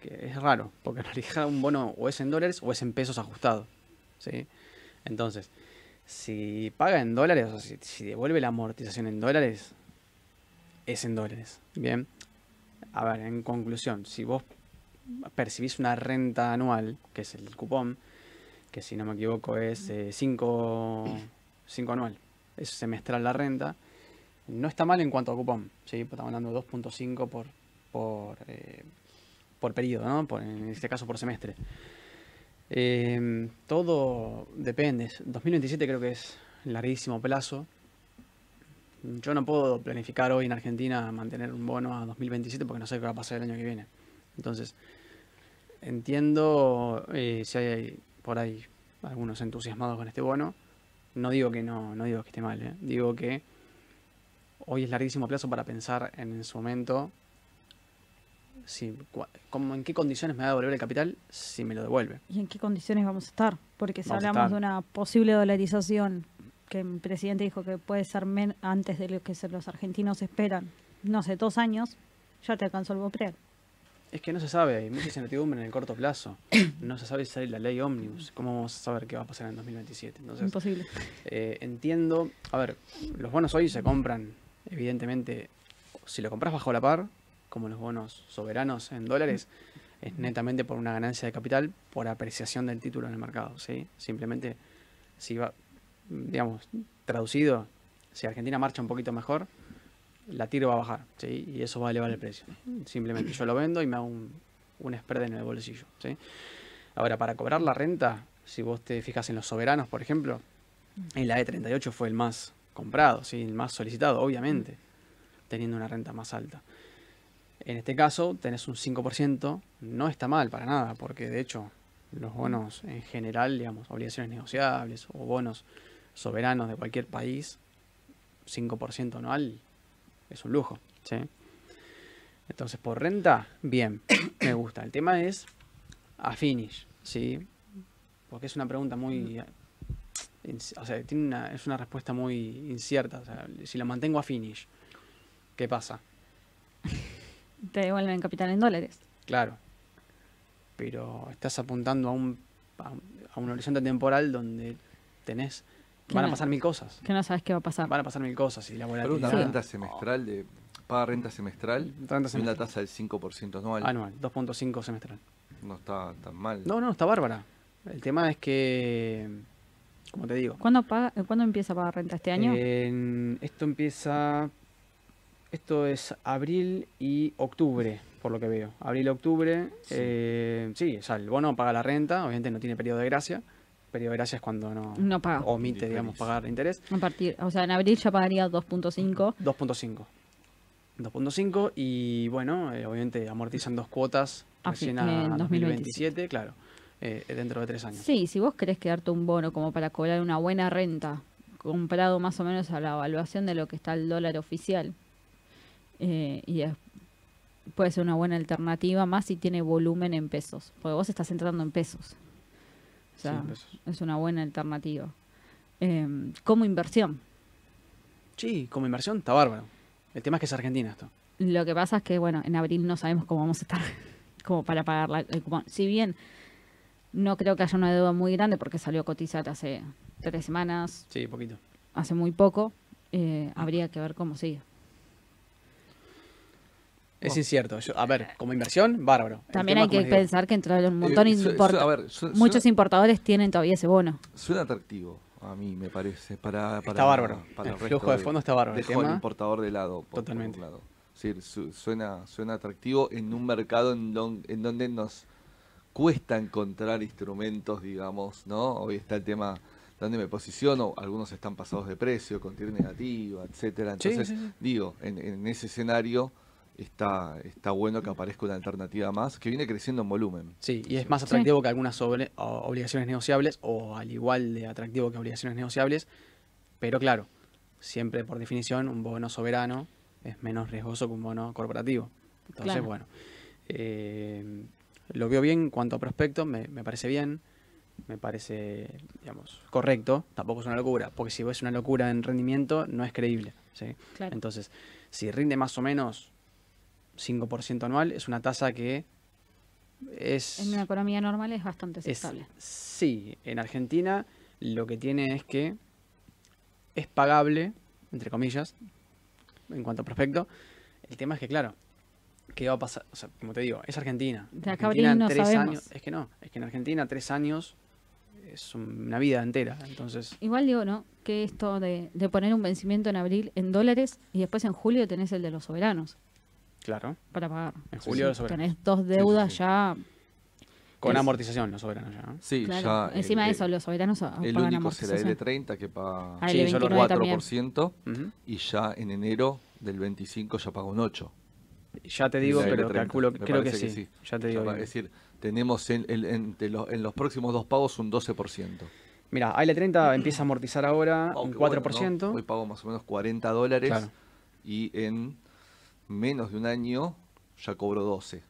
que es raro, porque en realidad un bono o es en dólares o es en pesos ajustado, ¿sí? Entonces, si paga en dólares, o si, si devuelve la amortización en dólares, es en dólares. Bien. A ver, en conclusión, si vos percibís una renta anual, que es el cupón, que si no me equivoco es 5 anual, es semestral la renta, no está mal en cuanto a cupón, ¿sí? Pues Estamos hablando de 2.5 por, por, eh, por periodo, ¿no? Por- en este caso por semestre. Eh, todo depende. 2027 creo que es larguísimo plazo. Yo no puedo planificar hoy en Argentina mantener un bono a 2027 porque no sé qué va a pasar el año que viene. Entonces, entiendo eh, si hay por ahí algunos entusiasmados con este bono. No digo que no, no digo que esté mal, ¿eh? digo que hoy es larguísimo plazo para pensar en, su momento si, cómo- en qué condiciones me va a devolver el capital si me lo devuelve. ¿Y en qué condiciones vamos a estar? Porque si Vamos hablamos de una posible dolarización, que el presidente dijo que puede ser men- antes de lo que los argentinos esperan, no sé, dos años, ya te alcanzó el Bopreal. Es que no se sabe, hay mucha incertidumbre en el corto plazo. *coughs* No se sabe si sale la ley Omnibus. ¿Cómo vamos a saber qué va a pasar en 2027? Entonces, Imposible. eh, entiendo. A ver, los bonos hoy se compran, evidentemente, si lo compras bajo la par, como los bonos soberanos en dólares, es netamente por una ganancia de capital por apreciación del título en el mercado. ¿sí? Simplemente, si va, digamos, traducido, si Argentina marcha un poquito mejor, la tiro va a bajar. Y eso va a elevar el precio. Simplemente yo lo vendo y me hago un, un en el bolsillo. Ahora, para cobrar la renta, si vos te fijas en los soberanos, por ejemplo, el AE38 fue el más comprado. El más solicitado, obviamente, teniendo una renta más alta. En este caso, tenés un 5%, no está mal para nada, porque de hecho, los bonos en general, digamos, obligaciones negociables o bonos soberanos de cualquier país, 5% anual es un lujo, ¿sí? Entonces, por renta, bien, me gusta. El tema es a finish, ¿sí? Porque es una pregunta muy... O sea, tiene una, es una respuesta muy incierta. O sea, si lo mantengo a finish, ¿qué pasa? Te devuelven capital en dólares. Claro. Pero estás apuntando a un, a un, a un horizonte temporal donde tenés... Van a pasar mil cosas. Que no sabes qué va a pasar. Van a pasar mil cosas y la Pero una volatilidad... renta semestral de paga renta semestral Renta y una semestral. tasa del 5% anual. Anual, 2.5 semestral. No está tan mal. No, no, está bárbara. El tema es que, como te digo, ¿Cuándo, paga, eh, ¿Cuándo empieza a pagar renta este año? en- esto empieza, esto es abril y octubre, por lo que veo. Abril, octubre, Sí. eh, sí, o sea, el bono paga la renta, obviamente no tiene periodo de gracia, periodo de gracia es cuando no, No paga. omite, digamos, pagar interés. A partir, o sea, en abril ya pagaría 2.5. 2.5. 2.5 y bueno, eh, obviamente amortizan dos cuotas A recién fin- a en 2027, claro, eh, dentro de tres años. Sí, si vos querés quedarte un bono como para cobrar una buena renta, comprado más o menos a la evaluación de lo que está el dólar oficial, eh, y es- puede ser una buena alternativa, más si tiene volumen en pesos, porque vos estás entrando en pesos. Sea, Sí, es una buena alternativa. Eh, como inversión. Sí, como inversión está bárbaro. El tema es que es Argentina esto. Lo que pasa es que, bueno, en abril no sabemos cómo vamos a estar *laughs* como para pagar la- el cupón. Si bien no creo que haya una deuda muy grande porque salió a cotizar hace tres semanas, Sí, poquito. hace muy poco, eh, habría que ver cómo sigue. Es incierto. Yo- a ver, como inversión, bárbaro. El También hay que pensar que entraron un montón Eh, a ver, su- Muchos suena- importadores tienen todavía ese bono. Suena atractivo, a mí me parece. Para, para, Está bárbaro. para El resto flujo de fondo está bárbaro. El Dejo al tema- importador de lado. por- Totalmente. lado. Su- suena, suena atractivo en un mercado en, don- en donde nos cuesta encontrar instrumentos, digamos, ¿no? Hoy está el tema dónde me posiciono, algunos están pasados de precio, con TIR negativa, etcétera. Sí, Entonces, sí, sí. digo, en, en ese escenario está, está bueno que aparezca una alternativa más que viene creciendo en volumen. Sí, y es más atractivo que algunas sobre- obligaciones negociables, o al igual de atractivo que obligaciones negociables, pero claro, siempre por definición un bono soberano es menos riesgoso que un bono corporativo. Entonces, Claro. bueno, eh, lo veo bien en cuanto a prospecto, me, me parece bien, me parece, digamos, correcto, tampoco es una locura, porque si es una locura en rendimiento, no es creíble. ¿sí? Claro. Entonces, si rinde más o menos 5% anual, es una tasa que es... En una economía normal es bastante Es- aceptable. sí, en Argentina lo que tiene es que es pagable, entre comillas, en cuanto a prospecto. El tema es que, claro, ¿qué va a pasar? O sea, como te digo, es Argentina. De acá a Argentina no tres sabemos. años, es que no, es que en Argentina tres años es una vida entera. Entonces, Igual digo, ¿no? Que esto de, de poner un vencimiento en abril en dólares y después en julio tenés el de los soberanos claro, para pagar. en julio los soberanos. Tenés dos deudas sí. ya. Con es- amortización los soberanos ya. Sí, claro. ya. Encima el- de eso, los soberanos El pagan único será amortización. L30 que paga Ah, Sí, el solo 29 también. 4% Ujú. y ya en enero del 25 ya paga un 8. Ya te digo, pero L30, calculo, me creo que parece sí. Ya te digo. Ya. Es decir, tenemos en, el- entre los, en los próximos dos pagos un 12%. Mira, AL30 empieza a amortizar ahora un Aunque bueno, 4%. ¿no? Hoy pago más o menos 40 dólares Claro. y en menos de un año ya cobro 12.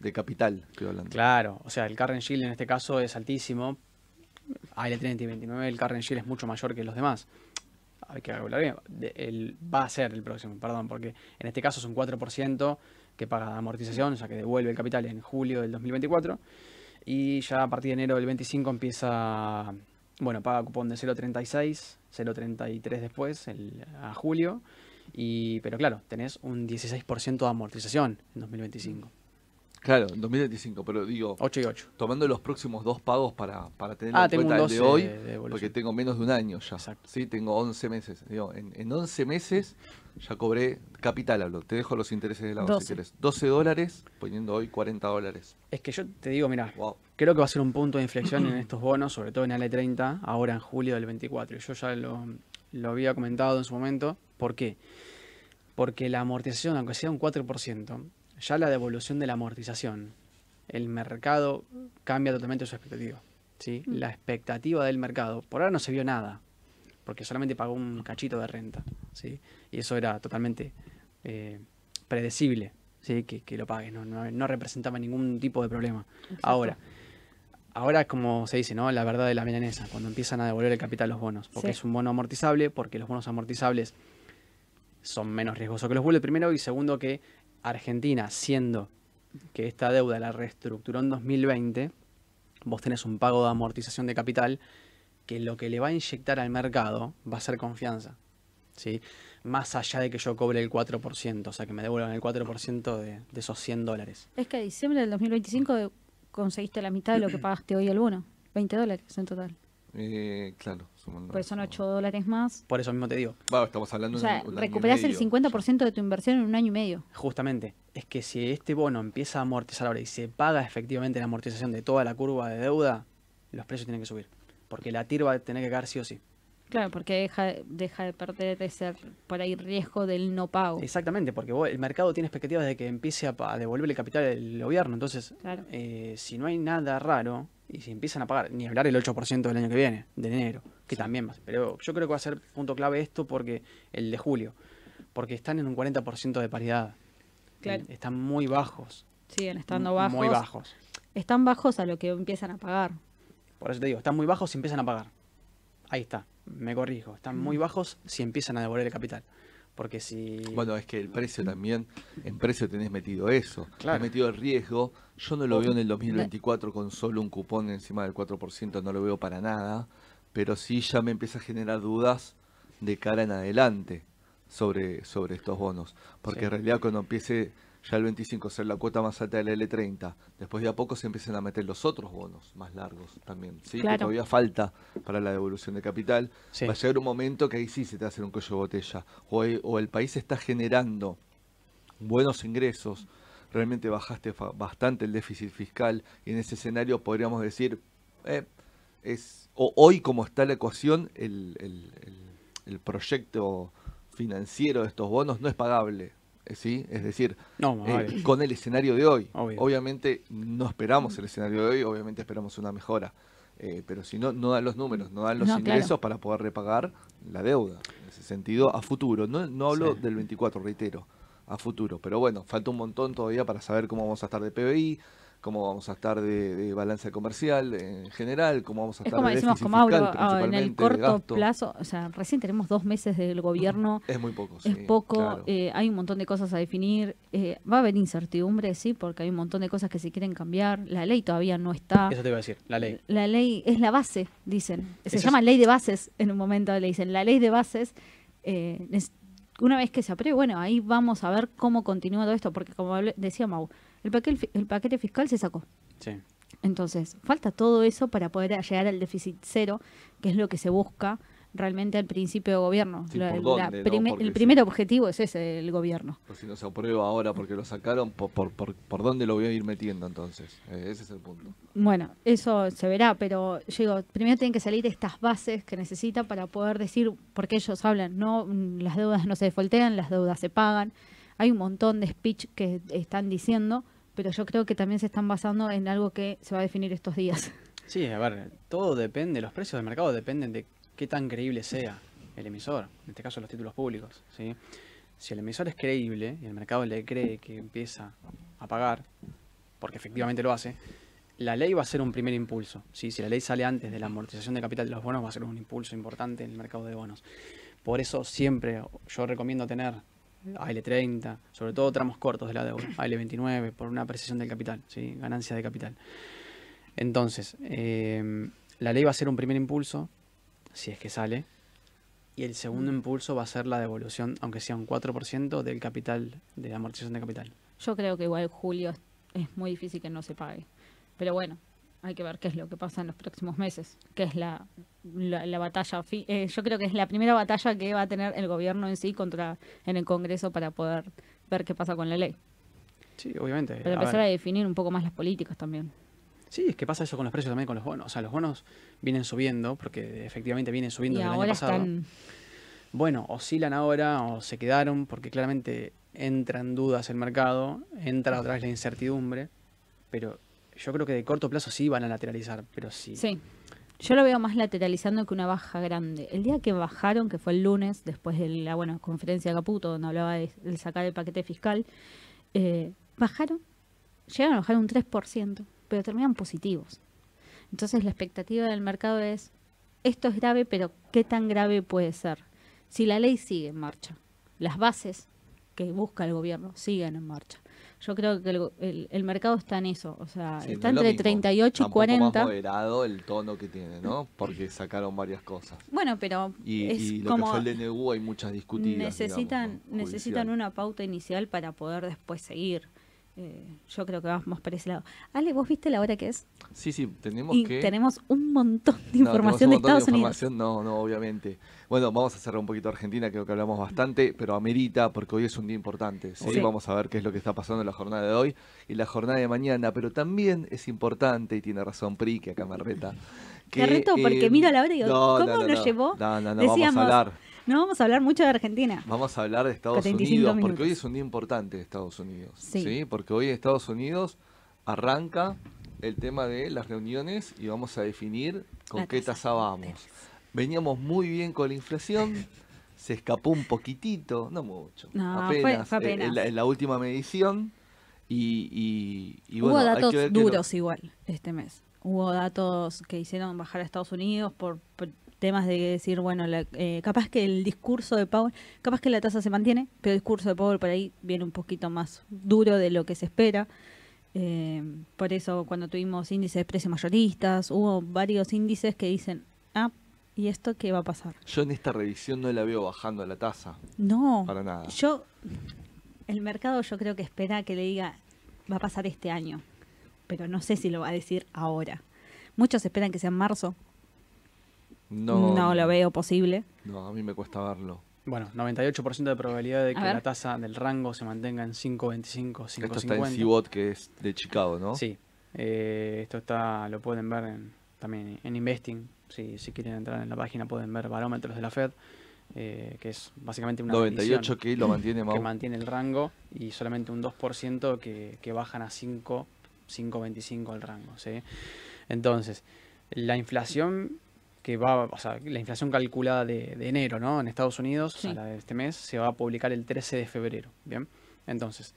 De capital, estoy hablando. Claro, o sea, el current yield en este caso es altísimo. AL30 y 29, el current yield es mucho mayor que los demás. Hay que hablar bien. De- va a ser el próximo, perdón, porque en este caso es un 4% que paga amortización, o sea, que devuelve el capital en julio del 2024. Y ya a partir de enero del 25 empieza, bueno, paga cupón de 0.36, 0.33 después, el, a julio. Y, pero claro, tenés un 16% de amortización en 2025. Claro, en 2025, pero digo, 8 y 8. tomando los próximos dos pagos para, para tener Ah, en cuenta el de 12 hoy, de porque tengo menos de un año ya. Exacto. Sí, tengo 11 meses. Digo, en, en 11 meses ya cobré capital, hablo. Te dejo los intereses de lado 12. si querés. 12 dólares, poniendo hoy 40 dólares. Es que yo te digo, mira, Wow. creo que va a ser un punto de inflexión en *clears throat* estos bonos, sobre todo en L30, ahora en julio del 24. Y Yo ya lo, lo había comentado en su momento. ¿Por qué? Porque la amortización, aunque sea un 4%, ya la devolución de la amortización, el mercado cambia totalmente su expectativa. ¿sí? Mm. La expectativa del mercado, por ahora no se vio nada, porque solamente pagó un cachito de renta. ¿sí? Y eso era totalmente eh, predecible, ¿sí? que, que lo pagues, no, no, no representaba ningún tipo de problema. Exacto. Ahora, ahora es como se dice, ¿no? La verdad de la milanesa, cuando empiezan a devolver el capital los bonos. Porque Sí. es un bono amortizable, porque los bonos amortizables son menos riesgosos que los bullets, primero, y segundo que Argentina, siendo que esta deuda la reestructuró en 2020, vos tenés un pago de amortización de capital que lo que le va a inyectar al mercado va a ser confianza. ¿sí? Más allá de que yo cobre el 4%, o sea, que me devuelvan el 4% de, de esos 100 dólares. Es que a diciembre del 2025 de- conseguiste la mitad de lo que pagaste hoy el bono. 20 dólares en total. Eh, claro. sumando Pues son eso. 8 dólares más. Por eso mismo te digo, Bueno, estamos hablando O de un- un año y recuperás el medio. 50% de tu inversión en un año y medio. Justamente, es que si este bono empieza a amortizar ahora y se paga efectivamente la amortización de toda la curva de deuda, los precios tienen que subir. porque la TIR va a tener que caer sí o sí. Claro, porque deja, deja de perder de ser por ahí riesgo del no pago. Exactamente, porque vos- el mercado tiene expectativas de que empiece a, a devolverle capital al gobierno. Entonces, Claro. eh, si no hay nada raro y si empiezan a pagar, ni hablar el 8% del año que viene, de enero, que también va. Pero yo creo que va a ser punto clave esto porque el de julio, porque están en un 40% de paridad. Claro. Están muy bajos. Siguen estando bajos. Muy bajos. Están bajos a lo que empiezan a pagar. Por eso te digo, están muy bajos si empiezan a pagar. Ahí está, me corrijo. Están muy bajos si empiezan a devolver el capital. Porque si... Bueno, es que el precio también, en precio tenés metido eso, Claro. tenés metido el riesgo. Yo no lo veo en el 2024 con solo un cupón encima del 4%, no lo veo para nada, pero sí ya me empieza a generar dudas de cara en adelante sobre, sobre estos bonos. Porque Sí. en realidad cuando empiece ya el 25 a ser la cuota más alta del L30, después de a poco se empiezan a meter los otros bonos más largos también, ¿sí? Que Claro. todavía falta para la devolución de capital. Sí. Va a llegar un momento que ahí sí se te va a hacer un cuello de botella. O, el- o el país está generando buenos ingresos, realmente bajaste bastante el déficit fiscal y en ese escenario podríamos decir, eh, es o hoy como está la ecuación, el, el- el- el proyecto financiero de estos bonos no es pagable. ¿Sí? Es decir, No, eh, con el escenario de hoy. Obvio. Obviamente no esperamos el escenario de hoy, obviamente esperamos una mejora. Eh, pero si no, no dan los números, no dan los No, claro. ingresos para poder repagar la deuda. En ese sentido, a futuro. No, no hablo Sí. del 24, reitero, a futuro. Pero bueno, falta un montón todavía para saber cómo vamos a estar de PBI, cómo vamos a estar de, de balanza comercial en general, cómo vamos a Es estar como de decimos, como hablo, fiscal, ah, en el corto plazo, o sea, recién tenemos dos meses del gobierno, *laughs* Es muy poco, es sí, poco, claro. eh, hay un montón de cosas a definir, eh, va a haber incertidumbre, sí, porque hay un montón de cosas que se quieren cambiar, la ley todavía no está. Eso te iba a decir, la ley. La ley es la base, dicen. Se Eso llama es- ley de bases en un momento, le dicen. La ley de bases, eh, es- una vez que se apruebe, bueno, ahí vamos a ver cómo continúa todo esto, porque como decía Mau, el paquete, fi- el paquete fiscal se sacó. Sí. Entonces, falta todo eso para poder llegar al déficit cero, que es lo que se busca realmente al principio de gobierno. Sí, La- ¿por la dónde, no? el sí. primer objetivo es ese, del gobierno. Pues si no se aprueba ahora porque lo sacaron, ¿por, por, por, por dónde lo voy a ir metiendo entonces? Eh, ese es el punto. Bueno, eso se verá, pero digo, primero tienen que salir estas bases que necesita para poder decir, porque ellos hablan, no, las deudas no se defoltean, las deudas se pagan. Hay un montón de speech que están diciendo, pero yo creo que también se están basando en algo que se va a definir estos días. *laughs* Sí, a ver, todo depende, los precios del mercado dependen de qué tan creíble sea el emisor, en este caso los títulos públicos. ¿sí? Si el emisor es creíble y el mercado le cree que empieza a pagar, porque efectivamente lo hace, la ley va a ser un primer impulso. ¿sí? Si la ley sale antes de la amortización de capital de los bonos, va a ser un impulso importante en el mercado de bonos. Por eso siempre yo recomiendo tener AL30, sobre todo tramos cortos de la deuda, AL29, por una apreciación del capital, ¿sí? ganancia de capital. Entonces, eh, la ley va a ser un primer impulso, si es que sale, y el segundo impulso va a ser la devolución, aunque sea un 4% del capital, de amortización de capital. Yo creo que igual julio es muy difícil que no se pague. Pero bueno, hay que ver qué es lo que pasa en los próximos meses, que es la, la, la batalla. eh, yo creo que es la primera batalla que va a tener el gobierno en sí contra en el Congreso para poder ver qué pasa con la ley. Sí, obviamente. Para empezar a definir un poco más las políticas también. Sí, es que pasa eso con los precios también con los bonos. O sea, los bonos vienen subiendo, porque efectivamente vienen subiendo Y desde el año pasado. están... Bueno, oscilan ahora o se quedaron porque claramente entra en dudas el mercado, entra otra vez la incertidumbre, pero yo creo que de corto plazo sí van a lateralizar, pero sí. Sí. Yo lo veo más lateralizando que una baja grande. El día que bajaron, que fue el lunes, después de la bueno, conferencia de Caputo, donde hablaba de, sacar el paquete fiscal, eh, bajaron, llegaron a bajar un 3%, pero terminan positivos. Entonces la expectativa del mercado es, esto es grave, pero ¿qué tan grave puede ser? Si la ley sigue en marcha, las bases que busca el gobierno siguen en marcha. Yo creo que el, el- el mercado está en eso, o sea, Sí, no está es lo entre mismo. 38 y Está un poco 40. más moderado el tono que tiene, ¿no? Porque sacaron varias cosas. Bueno, pero Y, es y lo como que fue el DNU hay muchas discutidas. necesitan digamos, ¿no? necesitan una pauta inicial para poder después seguir. Eh, yo creo que vamos por ese lado. Ale, ¿vos viste la hora que es? Sí, sí, tenemos Y que... tenemos un montón de No, información de un montón Estados Unidos. información, No, no, obviamente. Bueno, vamos a cerrar un poquito Argentina, creo que hablamos bastante, pero amerita porque hoy es un día importante. ¿sí? Sí. Vamos a ver qué es lo que está pasando en la jornada de hoy y la jornada de mañana, pero también es importante, y tiene razón Pri, que acá me reta, que, *laughs* Te reto porque eh, miro a la hora y digo, no, ¿cómo no, no, nos no. llevó? No, no, no, Decíamos, vamos a hablar. No vamos a hablar mucho de Argentina. Vamos a hablar de Estados 45 Unidos, minutos. porque hoy es un día importante de Estados Unidos. Sí. Sí. Porque hoy en Estados Unidos arranca el tema de las reuniones y vamos a definir con La qué tasa vamos. Veníamos muy bien con la inflación, *laughs* se escapó un poquitito, no mucho, No, apenas, fue eh, apenas. En, la, en la última medición. Y, y- y Hubo bueno, hay datos que ver qué lo- duros igual este mes. Hubo datos que hicieron bajar a Estados Unidos por, por temas de decir, bueno, la- eh, capaz que el discurso de Powell, capaz que la tasa se mantiene, pero el discurso de Powell por ahí viene un poquito más duro de lo que se espera. Eh, por eso cuando tuvimos índices de precios mayoristas, hubo varios índices que dicen, ah, ¿y esto qué va a pasar? Yo en esta revisión no la veo bajando la tasa, No, para nada. yo, el mercado yo creo que espera que le diga, va a pasar este año, pero no sé si lo va a decir ahora. Muchos esperan que sea en marzo, No, no, lo veo posible. No, a mí me cuesta verlo. Bueno, 98% de probabilidad de que ver. la tasa del rango se mantenga en 5.25, Esto está en 5.50. CBOT, que es de Chicago, ¿no? Sí, eh, esto está, lo pueden ver en- también en Investing. Si, si quieren entrar en la página pueden ver barómetros de la Fed, eh, que es básicamente una 98 medición que lo mantiene que mantiene el rango y solamente un 2% que, que bajan a 5, 5.25 el rango. ¿sí? Entonces, la inflación que va, o sea, la inflación calculada de, de enero, ¿no? En Estados Unidos, Sí. a la de este mes, se va a publicar el 13 de febrero, ¿bien? Entonces,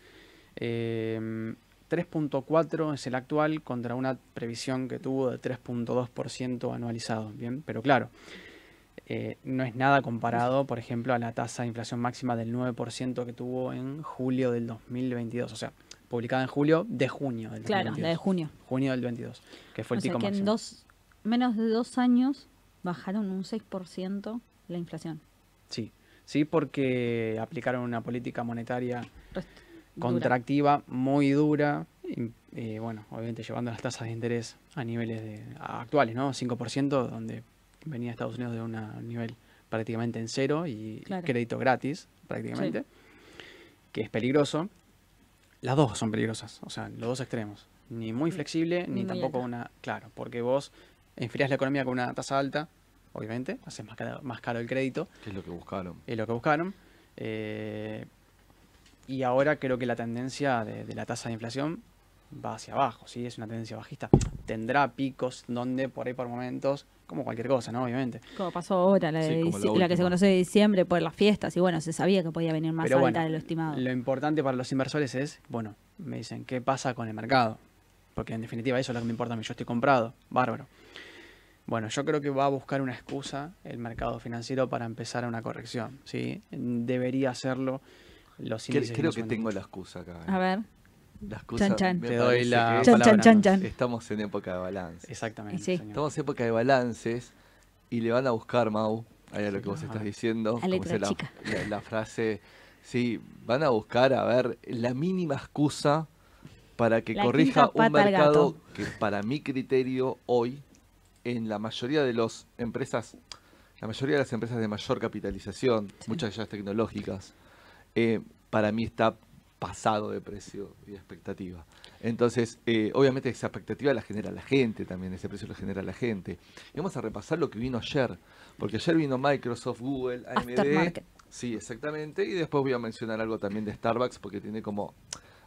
eh, 3.4 es el actual contra una previsión que tuvo de 3.2% anualizado, ¿bien? Pero claro, eh, no es nada comparado, por ejemplo, a la tasa de inflación máxima del 9% que tuvo en julio del 2022, o sea, publicada en julio de junio del Claro, 2022. la de junio. Junio del 22, que fue el o sea pico que en dos, menos de dos años bajaron un 6% la inflación. Sí, sí, porque aplicaron una política monetaria Rest- dura. contractiva muy dura, y, eh, bueno, obviamente llevando las tasas de interés a niveles de, a- actuales, ¿no? 5%, donde venía Estados Unidos de una- un nivel prácticamente en cero y Claro. crédito gratis, prácticamente, que es peligroso. Las dos son peligrosas, o sea, los dos extremos. Ni muy flexible, Ni tampoco alta. una... Claro, porque vos enfriás la economía con una tasa alta, obviamente, haces más caro, más caro el crédito, Que es lo que buscaron. es lo que buscaron. eh, y ahora creo que la tendencia de, de la tasa de inflación va hacia abajo, ¿sí? Es una tendencia bajista. Tendrá picos donde por ahí por momentos, como cualquier cosa, ¿no? Obviamente. Como pasó ahora, la, de Sí, como la que se conoce de diciembre por las fiestas, y bueno, se sabía que podía venir más Pero alta bueno, de lo estimado. Lo importante para los inversores es, bueno, me dicen, ¿qué pasa con el mercado? Porque en definitiva eso es lo que me importa a mí. Yo estoy comprado, bárbaro. Bueno, yo creo que va a buscar una excusa el mercado financiero para empezar una corrección, ¿sí? Debería hacerlo los Cre- índices. Creo que tengo la excusa acá. ¿eh? A ver, La excusa Chan, chan. me Te doy la Chan, palabra, chan, chan, ¿no? chan. Estamos en época de balance. Exactamente, sí. Estamos en época de balances y le van a buscar, Mau, ahí a lo que vos estás diciendo, La como letra dice la, chica. la- la frase, sí, van a buscar a ver la mínima excusa para que La corrija un mercado que para mi criterio hoy, en la mayoría de las empresas, la mayoría de las empresas de mayor capitalización, Sí. muchas de ellas tecnológicas, eh, para mí está pasado de precio y de expectativa. Entonces, eh, obviamente esa expectativa la genera la gente también, ese precio lo genera la gente. Y vamos a repasar lo que vino ayer, porque ayer vino Microsoft, Google, AMD. Sí, exactamente. Y después voy a mencionar algo también de Starbucks, porque tiene como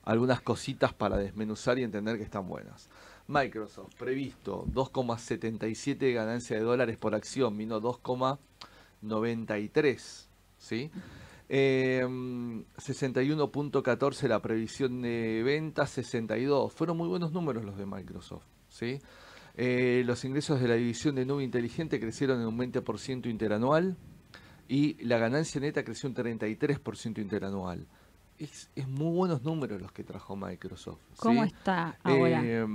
algunas cositas para desmenuzar y entender que están buenas. Microsoft, previsto 2,77 de ganancia de dólares por acción, vino 2,93. ¿Sí? Eh, 61.14 la previsión de ventas, 62. Fueron muy buenos números los de Microsoft. ¿sí? Eh, los ingresos de la división de nube inteligente crecieron en un 20% interanual y la ganancia neta creció un 33% interanual. Es, es muy buenos números los que trajo Microsoft. ¿cómo está ahora? Eh,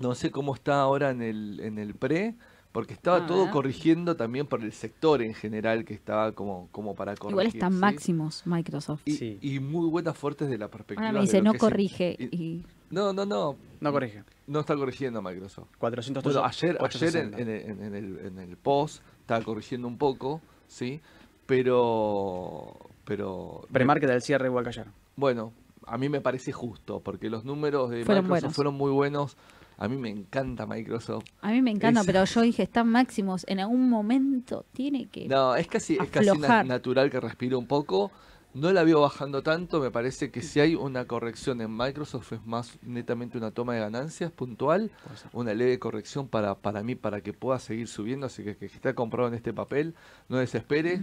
no sé cómo está ahora en el, en el pre, porque estaba todo corrigiendo también por el sector en general que estaba como, como para corregir. Igual están ¿sí? máximos Microsoft. Y, Sí. y muy buenas fuertes de la perspectiva. Ahora me de dice, lo no que es- corrige. y- Y, No, no, no. No corrige. No está corrigiendo Microsoft. 400 Bueno, ayer, ayer en, 460. en el- en el, en el post estaba corrigiendo un poco, ¿sí? Pero... pero Premarket del cierre igual que ayer. Bueno, a mí me parece justo, porque los números de Fueron Microsoft buenos. fueron muy buenos A mí me encanta Microsoft. A mí me encanta, Es- pero yo dije, están máximos. En algún momento tiene que. No, es casi, es casi natural que respire un poco. No la veo bajando tanto, me parece que si hay una corrección en Microsoft es más netamente una toma de ganancias puntual, una leve corrección para, para mí, para que pueda seguir subiendo, así que que está comprado en este papel, no desespere.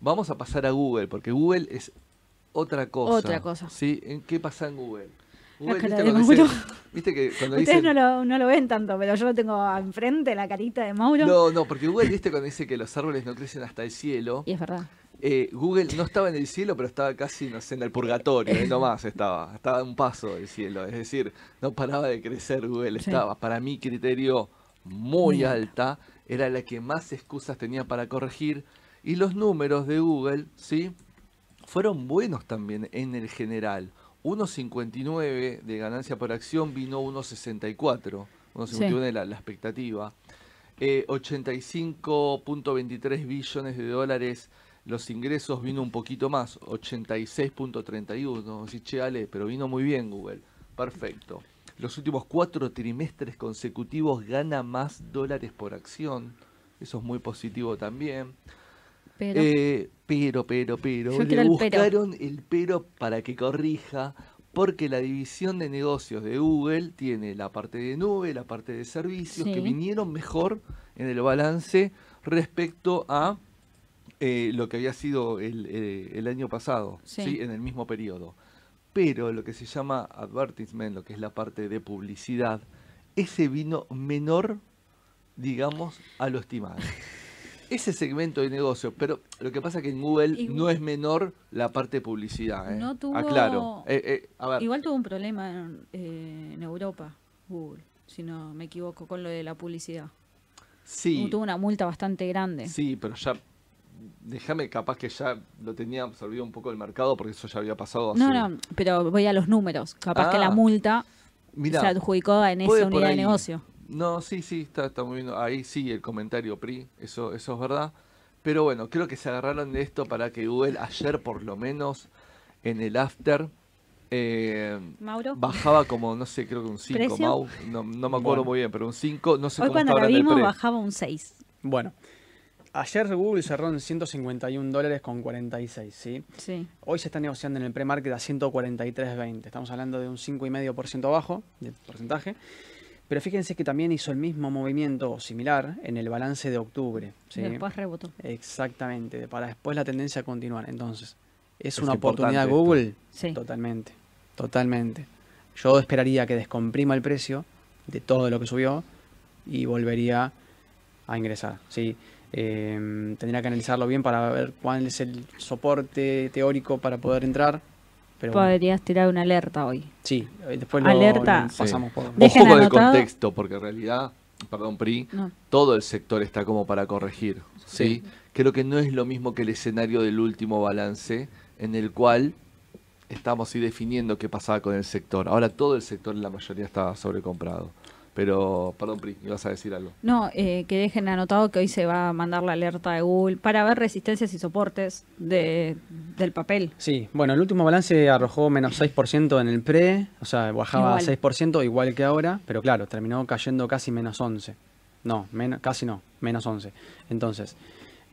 Vamos a pasar a Google, porque Google es otra cosa. Otra cosa. ¿sí? ¿En qué pasa en Google? La cara ¿viste de dice- Mauro. viste que cuando Ustedes dicen- no lo, no lo ven tanto, pero yo lo tengo enfrente, la carita de Mauro. No, no, porque Google, viste cuando dice que los árboles no crecen hasta el cielo. Y es verdad. Eh, Google no estaba en el cielo, pero estaba casi, no sé, en el purgatorio, ahí nomás estaba, estaba a un paso del cielo, es decir, no paraba de crecer Google, Sí. estaba, para mi criterio, muy Muy alta, era la que más excusas tenía para corregir, y los números de Google, ¿sí? Fueron buenos también en el general. 1.59 de ganancia por acción vino 1.64, 1.51 de la, la expectativa. Eh, 85.23 billones de dólares los ingresos vino un poquito más, 86.31. Sí, che, Ale, pero vino muy bien Google. Perfecto. Los últimos cuatro trimestres consecutivos gana más dólares por acción. Eso es muy positivo también. Pero. Eh, pero, pero, pero. Yo le quiero el pero. buscaron el pero para que corrija. Porque la división de negocios de Google tiene la parte de nube, la parte de servicios, que vinieron mejor en el balance respecto a eh, lo que había sido el, eh, el año pasado, Sí. ¿sí? en el mismo periodo. Pero lo que se llama advertisement, lo que es la parte de publicidad, ese vino menor, digamos, a lo estimado. *laughs* Ese segmento de negocio, pero lo que pasa es que en Google Igual- no es menor la parte de publicidad. ¿eh? No tuvo- Aclaro. Eh, eh, a ver, Igual tuvo un problema en, eh, en Europa, Google, si no me equivoco, con lo de la publicidad. sí, Tuvo una multa bastante grande. sí, pero ya, déjame, capaz que ya lo tenía absorbido un poco el mercado porque eso ya había pasado. No, hace- no, pero voy a los números. Capaz que Ah, la multa Mirá, se adjudicó en esa unidad de negocio. No, sí, sí, está, está muy bien. Ahí sí, el comentario PRI, eso, eso es verdad. Pero bueno, creo que se agarraron de esto para que Google ayer por lo menos en el after eh, Mauro. bajaba como, no sé, creo que un 5, ¿Precio? Mau, no, no me acuerdo Bueno. muy bien, pero un 5, no sé Hoy cómo cuando está la ahora en el vimos bajaba un 6. Bueno, ayer Google cerró en 151 dólares con 46, ¿sí? Sí. Hoy se está negociando en el pre-market a 143.20. Estamos hablando de un 5,5% abajo de porcentaje. Pero fíjense que también hizo el mismo movimiento similar en el balance de octubre. ¿sí? Después rebotó. Exactamente, para después la tendencia a continuar. Entonces, ¿es, Es una oportunidad. Google? Sí. Totalmente, totalmente. Yo esperaría que descomprima el precio de todo lo que subió y volvería a ingresar. ¿sí? Eh, tendría que analizarlo bien para ver cuál es el soporte teórico para poder entrar. Pero bueno, Podrías tirar una alerta hoy. sí, eh, después lo, Alerta. lo pasamos por... De- Dejen Ojo con el anotado- contexto, porque en realidad, perdón, PRI, No. todo el sector está como para corregir. ¿sí? Sí. Creo que no es lo mismo que el escenario del último balance, en el cual estamos ahí definiendo qué pasaba con el sector. Ahora todo el sector, la mayoría, está sobrecomprado. Pero, perdón, Pri, ibas a decir algo. No, eh, que dejen anotado que hoy se va a mandar la alerta de Google para ver resistencias y soportes de, del papel. Sí, bueno, el último balance arrojó menos 6% en el pre, o sea, bajaba Igual. 6% igual que ahora, pero claro, terminó cayendo casi menos 11. No, menos, casi no, menos 11. Entonces,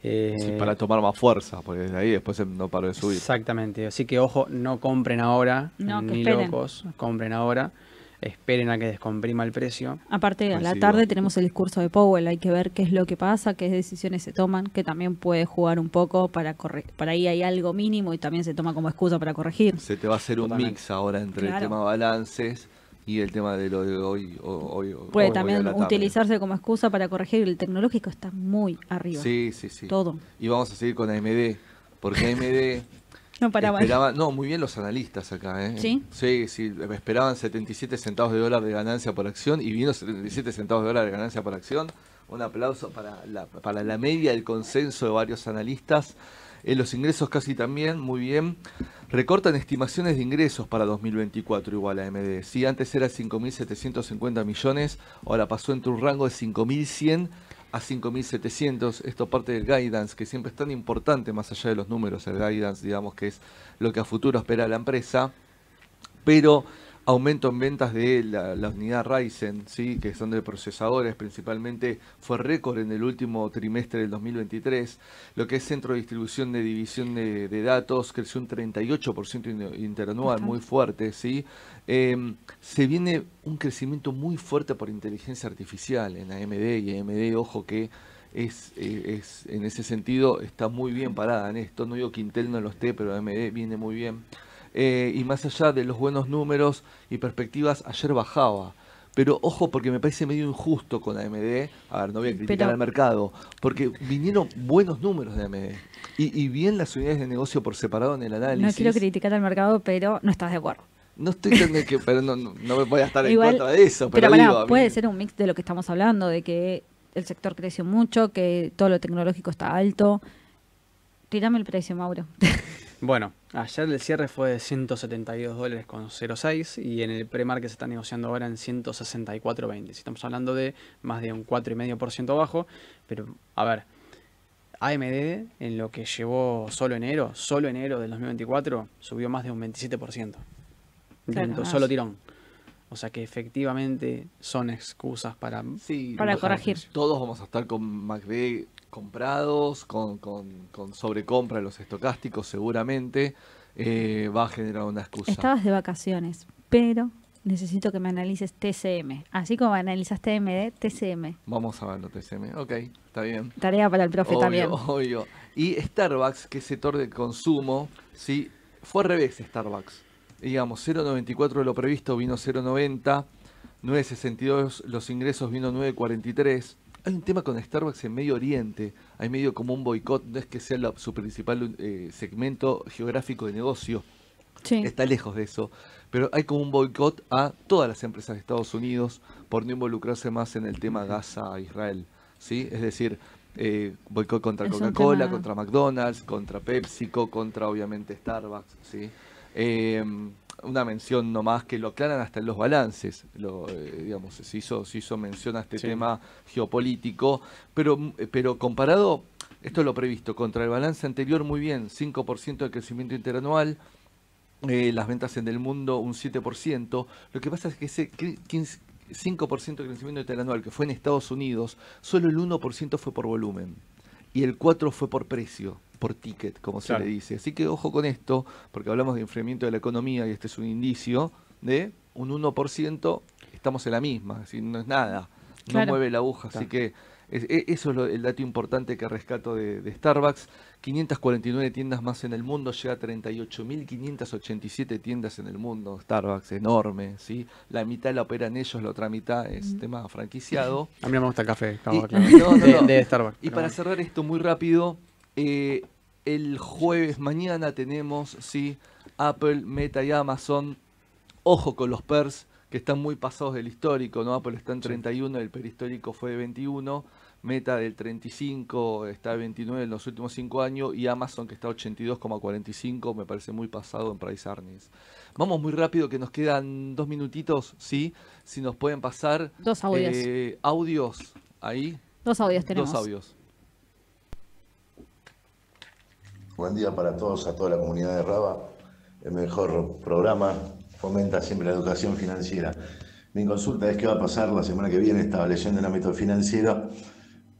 eh, Sí, para tomar más fuerza, porque desde ahí después no paró de subir. exactamente, así que ojo, no compren ahora, No, ni esperen. locos, compren ahora, esperen a que descomprima el precio. Aparte, a la tarde tenemos el discurso de Powell. Hay que ver qué es lo que pasa, qué decisiones se toman, que también puede jugar un poco para corre para ahí hay algo mínimo y también se toma como excusa para corregir. Se te va a hacer un Totalmente. mix ahora entre el tema balances y el tema de lo de hoy. o- hoy- hoy- Puede hoy también utilizarse como excusa para corregir. El tecnológico está muy arriba. Sí, sí, sí. Todo. Y vamos a seguir con AMD, porque AMD No esperaba, no, muy bien los analistas acá, ¿eh? ¿Sí? Sí, sí, esperaban 77 centavos de dólar de ganancia por acción y vino 77 centavos de dólar de ganancia por acción. Un aplauso para la, para la media, el consenso de varios analistas. Eh, los ingresos casi también, muy bien. Recortan estimaciones de ingresos para 2024 igual a AMD. Sí, antes era 5.750 millones, ahora pasó entre un rango de 5.100 a 5.700. Esto parte del guidance, que siempre es tan importante más allá de los números. El guidance, digamos que es lo que a futuro espera la empresa. Pero aumento en ventas de la, la, unidad Ryzen, ¿sí? que son de procesadores principalmente, fue récord en el último trimestre del 2023. Lo que es centro de distribución de división de, de datos creció un 38% interanual, muy fuerte. ¿sí? Eh, se viene un crecimiento muy fuerte por inteligencia artificial en AMD y AMD, ojo que es, es, en ese sentido está muy bien parada en esto. No digo que Intel no lo esté, pero AMD viene muy bien. Eh, y más allá de los buenos números y perspectivas, ayer bajaba. Pero ojo, porque me parece medio injusto con AMD. A ver, no voy a criticar Pero- al mercado. Porque vinieron buenos números de AMD. Y, y bien las unidades de negocio por separado en el análisis. No quiero criticar al mercado, pero no estás de acuerdo. No estoy que, *laughs* pero no, no, no me voy a estar en Igual- contra de eso. Pero, Pero, digo, puede ser un mix de lo que estamos hablando, de que el sector creció mucho, que todo lo tecnológico está alto. Tírame el precio, Mauro. *laughs* Bueno, ayer el cierre fue de 172 dólares con 06 y en el pre-market se está negociando ahora en 164.20. Si estamos hablando de más de un 4,5% abajo, pero a ver, AMD en lo que llevó solo enero, solo enero del 2024, subió más de un 27%. Claro, solo tirón. O sea que efectivamente son excusas para... Sí, Para corregir. Todos vamos a estar con MACD comprados, con, con, con sobrecompra de los estocásticos seguramente. Eh, va a generar una excusa. Estabas de vacaciones, pero necesito que me analices TCM. Así como analizaste AMD, TCM. Vamos a verlo, TCM. Ok, está bien. Tarea para el profe Obvio, también. obvio. Y Starbucks, que es sector de consumo, ¿sí? fue al revés Starbucks. Digamos, 0.94 de lo previsto vino 0.90, 9.62 los ingresos vino 9.43. Hay un tema con Starbucks en Medio Oriente, hay medio como un boicot, no es que sea la- su principal eh, segmento geográfico de negocio, Sí. está lejos de eso, pero hay como un boicot a todas las empresas de Estados Unidos por no involucrarse más en el tema Gaza-Israel, ¿sí? Es decir, eh, boicot contra Coca-Cola, contra McDonald's, contra PepsiCo, contra obviamente Starbucks, ¿sí? Eh, una mención nomás que lo aclaran hasta en los balances, lo, eh, digamos, se hizo, se hizo mención a este Sí. tema geopolítico, pero, pero comparado, esto es lo previsto, contra el balance anterior muy bien, 5% de crecimiento interanual, eh, las ventas en el mundo un 7%. Lo que pasa es que ese cre- 15 5% de crecimiento interanual que fue en Estados Unidos, solo el 1% fue por volumen y el 4% fue por precio, por ticket, como se le dice. Así que ojo con esto, porque hablamos de enfriamiento de la economía y este es un indicio de un 1%, estamos en la misma, es decir, no es nada, no mueve la aguja. Así que eso es lo- el dato importante que rescato de, de Starbucks. 549 tiendas más en el mundo, llega a 38.587 tiendas en el mundo. Starbucks, enorme, ¿sí? La mitad la operan ellos, la otra mitad es tema franquiciado. *laughs* A mí me gusta el café, Y- de aclarar. no, no, de, no. de Starbucks. Y para cerrar esto muy rápido, eh, el jueves mañana tenemos, sí, Apple, Meta y Amazon. Ojo con los PERS, que están muy pasados del histórico, ¿no? Apple está en Sí. 31, el perhistórico fue de 21. Meta del 35, está de 29 en los últimos 5 años. Y Amazon, que está a 82,45, me parece muy pasado en Price Earnings. Vamos muy rápido, que nos quedan dos minutitos, ¿sí? Si nos pueden pasar Dos audios. eh, audios ahí. Dos audios tenemos. Dos audios. Buen día para todos, a toda la comunidad de Raba. El mejor programa fomenta siempre la educación financiera. Mi consulta es qué va a pasar la semana que viene, estaba leyendo en el ámbito financiero,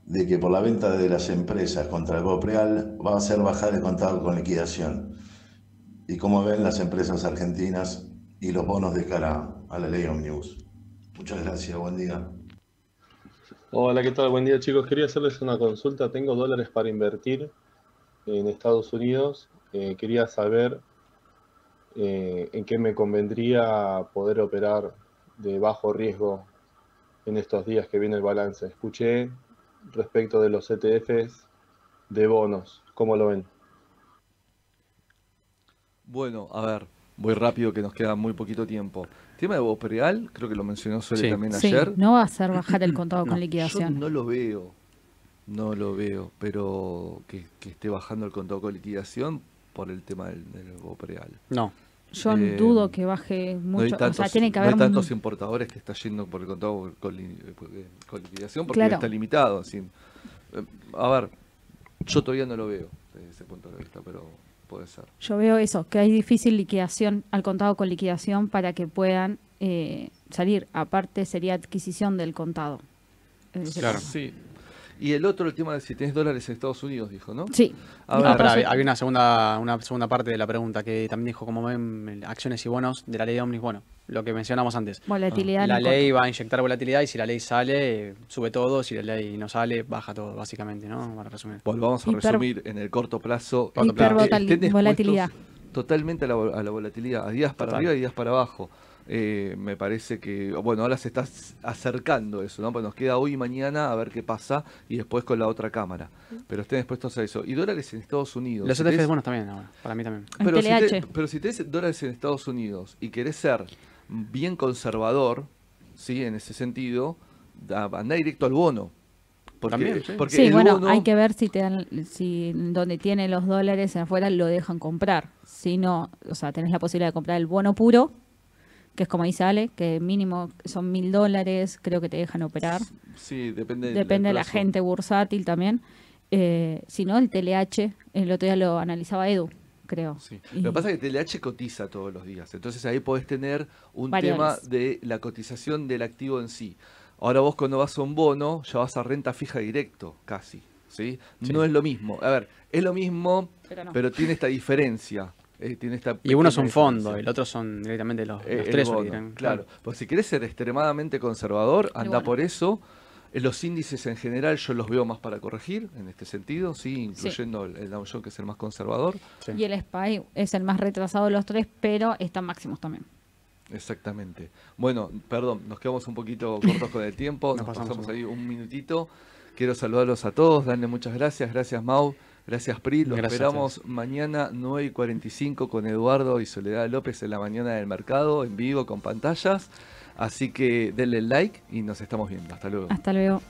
de que por la venta de las empresas contra el Bopreal va a ser bajar el contado con liquidación. Y cómo ven las empresas argentinas y los bonos de cara a la ley Omnibus. Muchas gracias, buen día. Hola, ¿qué tal? Buen día, chicos. Quería hacerles una consulta. Tengo dólares para invertir en Estados Unidos. Eh, quería saber eh, en qué me convendría poder operar de bajo riesgo en estos días que viene el balance. Escuché respecto de los ETFs de bonos. ¿Cómo lo ven? Bueno, a ver, voy rápido que nos queda muy poquito tiempo. Tema de Bopreal, creo que lo mencionó Sole Sí. también Sí, ayer. no va a hacer bajar el contado *clears throat* No, con Yo liquidación. no lo veo, no lo veo, pero que, que esté bajando el contado con liquidación por el tema del, del Bopreal. No, Yo eh, dudo que baje No hay mucho. tantos, o sea, tiene que no hay haber. tantos importadores que está yendo por el contado con, eh, con liquidación porque Claro. está limitado. así. Eh, a ver, yo todavía no lo veo desde ese punto de vista, pero puede ser. Yo veo eso, que hay difícil liquidación al contado con liquidación para que puedan eh, salir. Aparte sería adquisición del contado. Claro. Sí. Y el otro, el tema de si tenés dólares en Estados Unidos, dijo, ¿no? Sí. A ver, Ah, pará, había una segunda, una segunda parte de la pregunta que también dijo cómo ven acciones y bonos de la ley de Omnis. Bueno, lo que mencionamos antes. Volatilidad La ley va a inyectar volatilidad y si la ley sale, sube todo. Si la ley no sale, baja todo, básicamente, ¿no? Para resumir. volvamos a Hiper- resumir en el corto plazo. Corto plazo. volatilidad. Totalmente a la, vol- a la volatilidad, a días para Total. arriba y días para abajo. Eh, me parece que, bueno, ahora se está acercando eso, ¿no? Pues nos queda hoy y mañana a ver qué pasa y después con la otra cámara. Pero estén expuestos a eso. Y dólares en Estados Unidos. Los si ETFs tenés- buenos también, ahora, para mí también. Pero si, te- pero si tenés dólares en Estados Unidos y querés ser bien conservador, ¿sí? En ese sentido, da- andá directo al bono. Porque, También, sí. porque Sí, el bueno, bono- hay que ver si te dan, si donde tiene los dólares en afuera lo dejan comprar. Si no, o sea, tenés la posibilidad de comprar el bono puro, que es como dice Ale, que mínimo son mil dólares, creo que te dejan operar. Sí, depende Depende de la gente bursátil también. Eh, si no, el TLH, el otro día lo analizaba Edu, creo. Sí. Y- Lo que pasa es que TLH cotiza todos los días, entonces ahí podés tener un Variables. tema de la cotización del activo en sí. Ahora vos cuando vas a un bono, ya vas a renta fija directo, casi. ¿sí? Sí. No es lo mismo. A ver, es lo mismo, Pero no. pero tiene esta diferencia. Eh, tiene esta Y uno es un fondo, diferencia. el otro son directamente los, Eh, los tres. bono, dirán, claro. Pues si querés ser extremadamente conservador, anda por eso. Eh, Los índices en general yo los veo más para corregir en este sentido, sí, incluyendo el, el Dow Jones que es el más conservador. Sí. Y el SPY es el más retrasado de los tres, pero están máximos también. Exactamente. Bueno, perdón, nos quedamos un poquito cortos con el tiempo, *laughs* Nos nos, pasamos pasamos ahí un minutito. Quiero saludarlos a todos, darle muchas gracias, gracias Mau, gracias Pri, Gracias a esperamos mañana 9 y 45 con Eduardo y Soledad López en la mañana del mercado, en vivo con pantallas. Así que denle like y nos estamos viendo. Hasta luego. Hasta luego.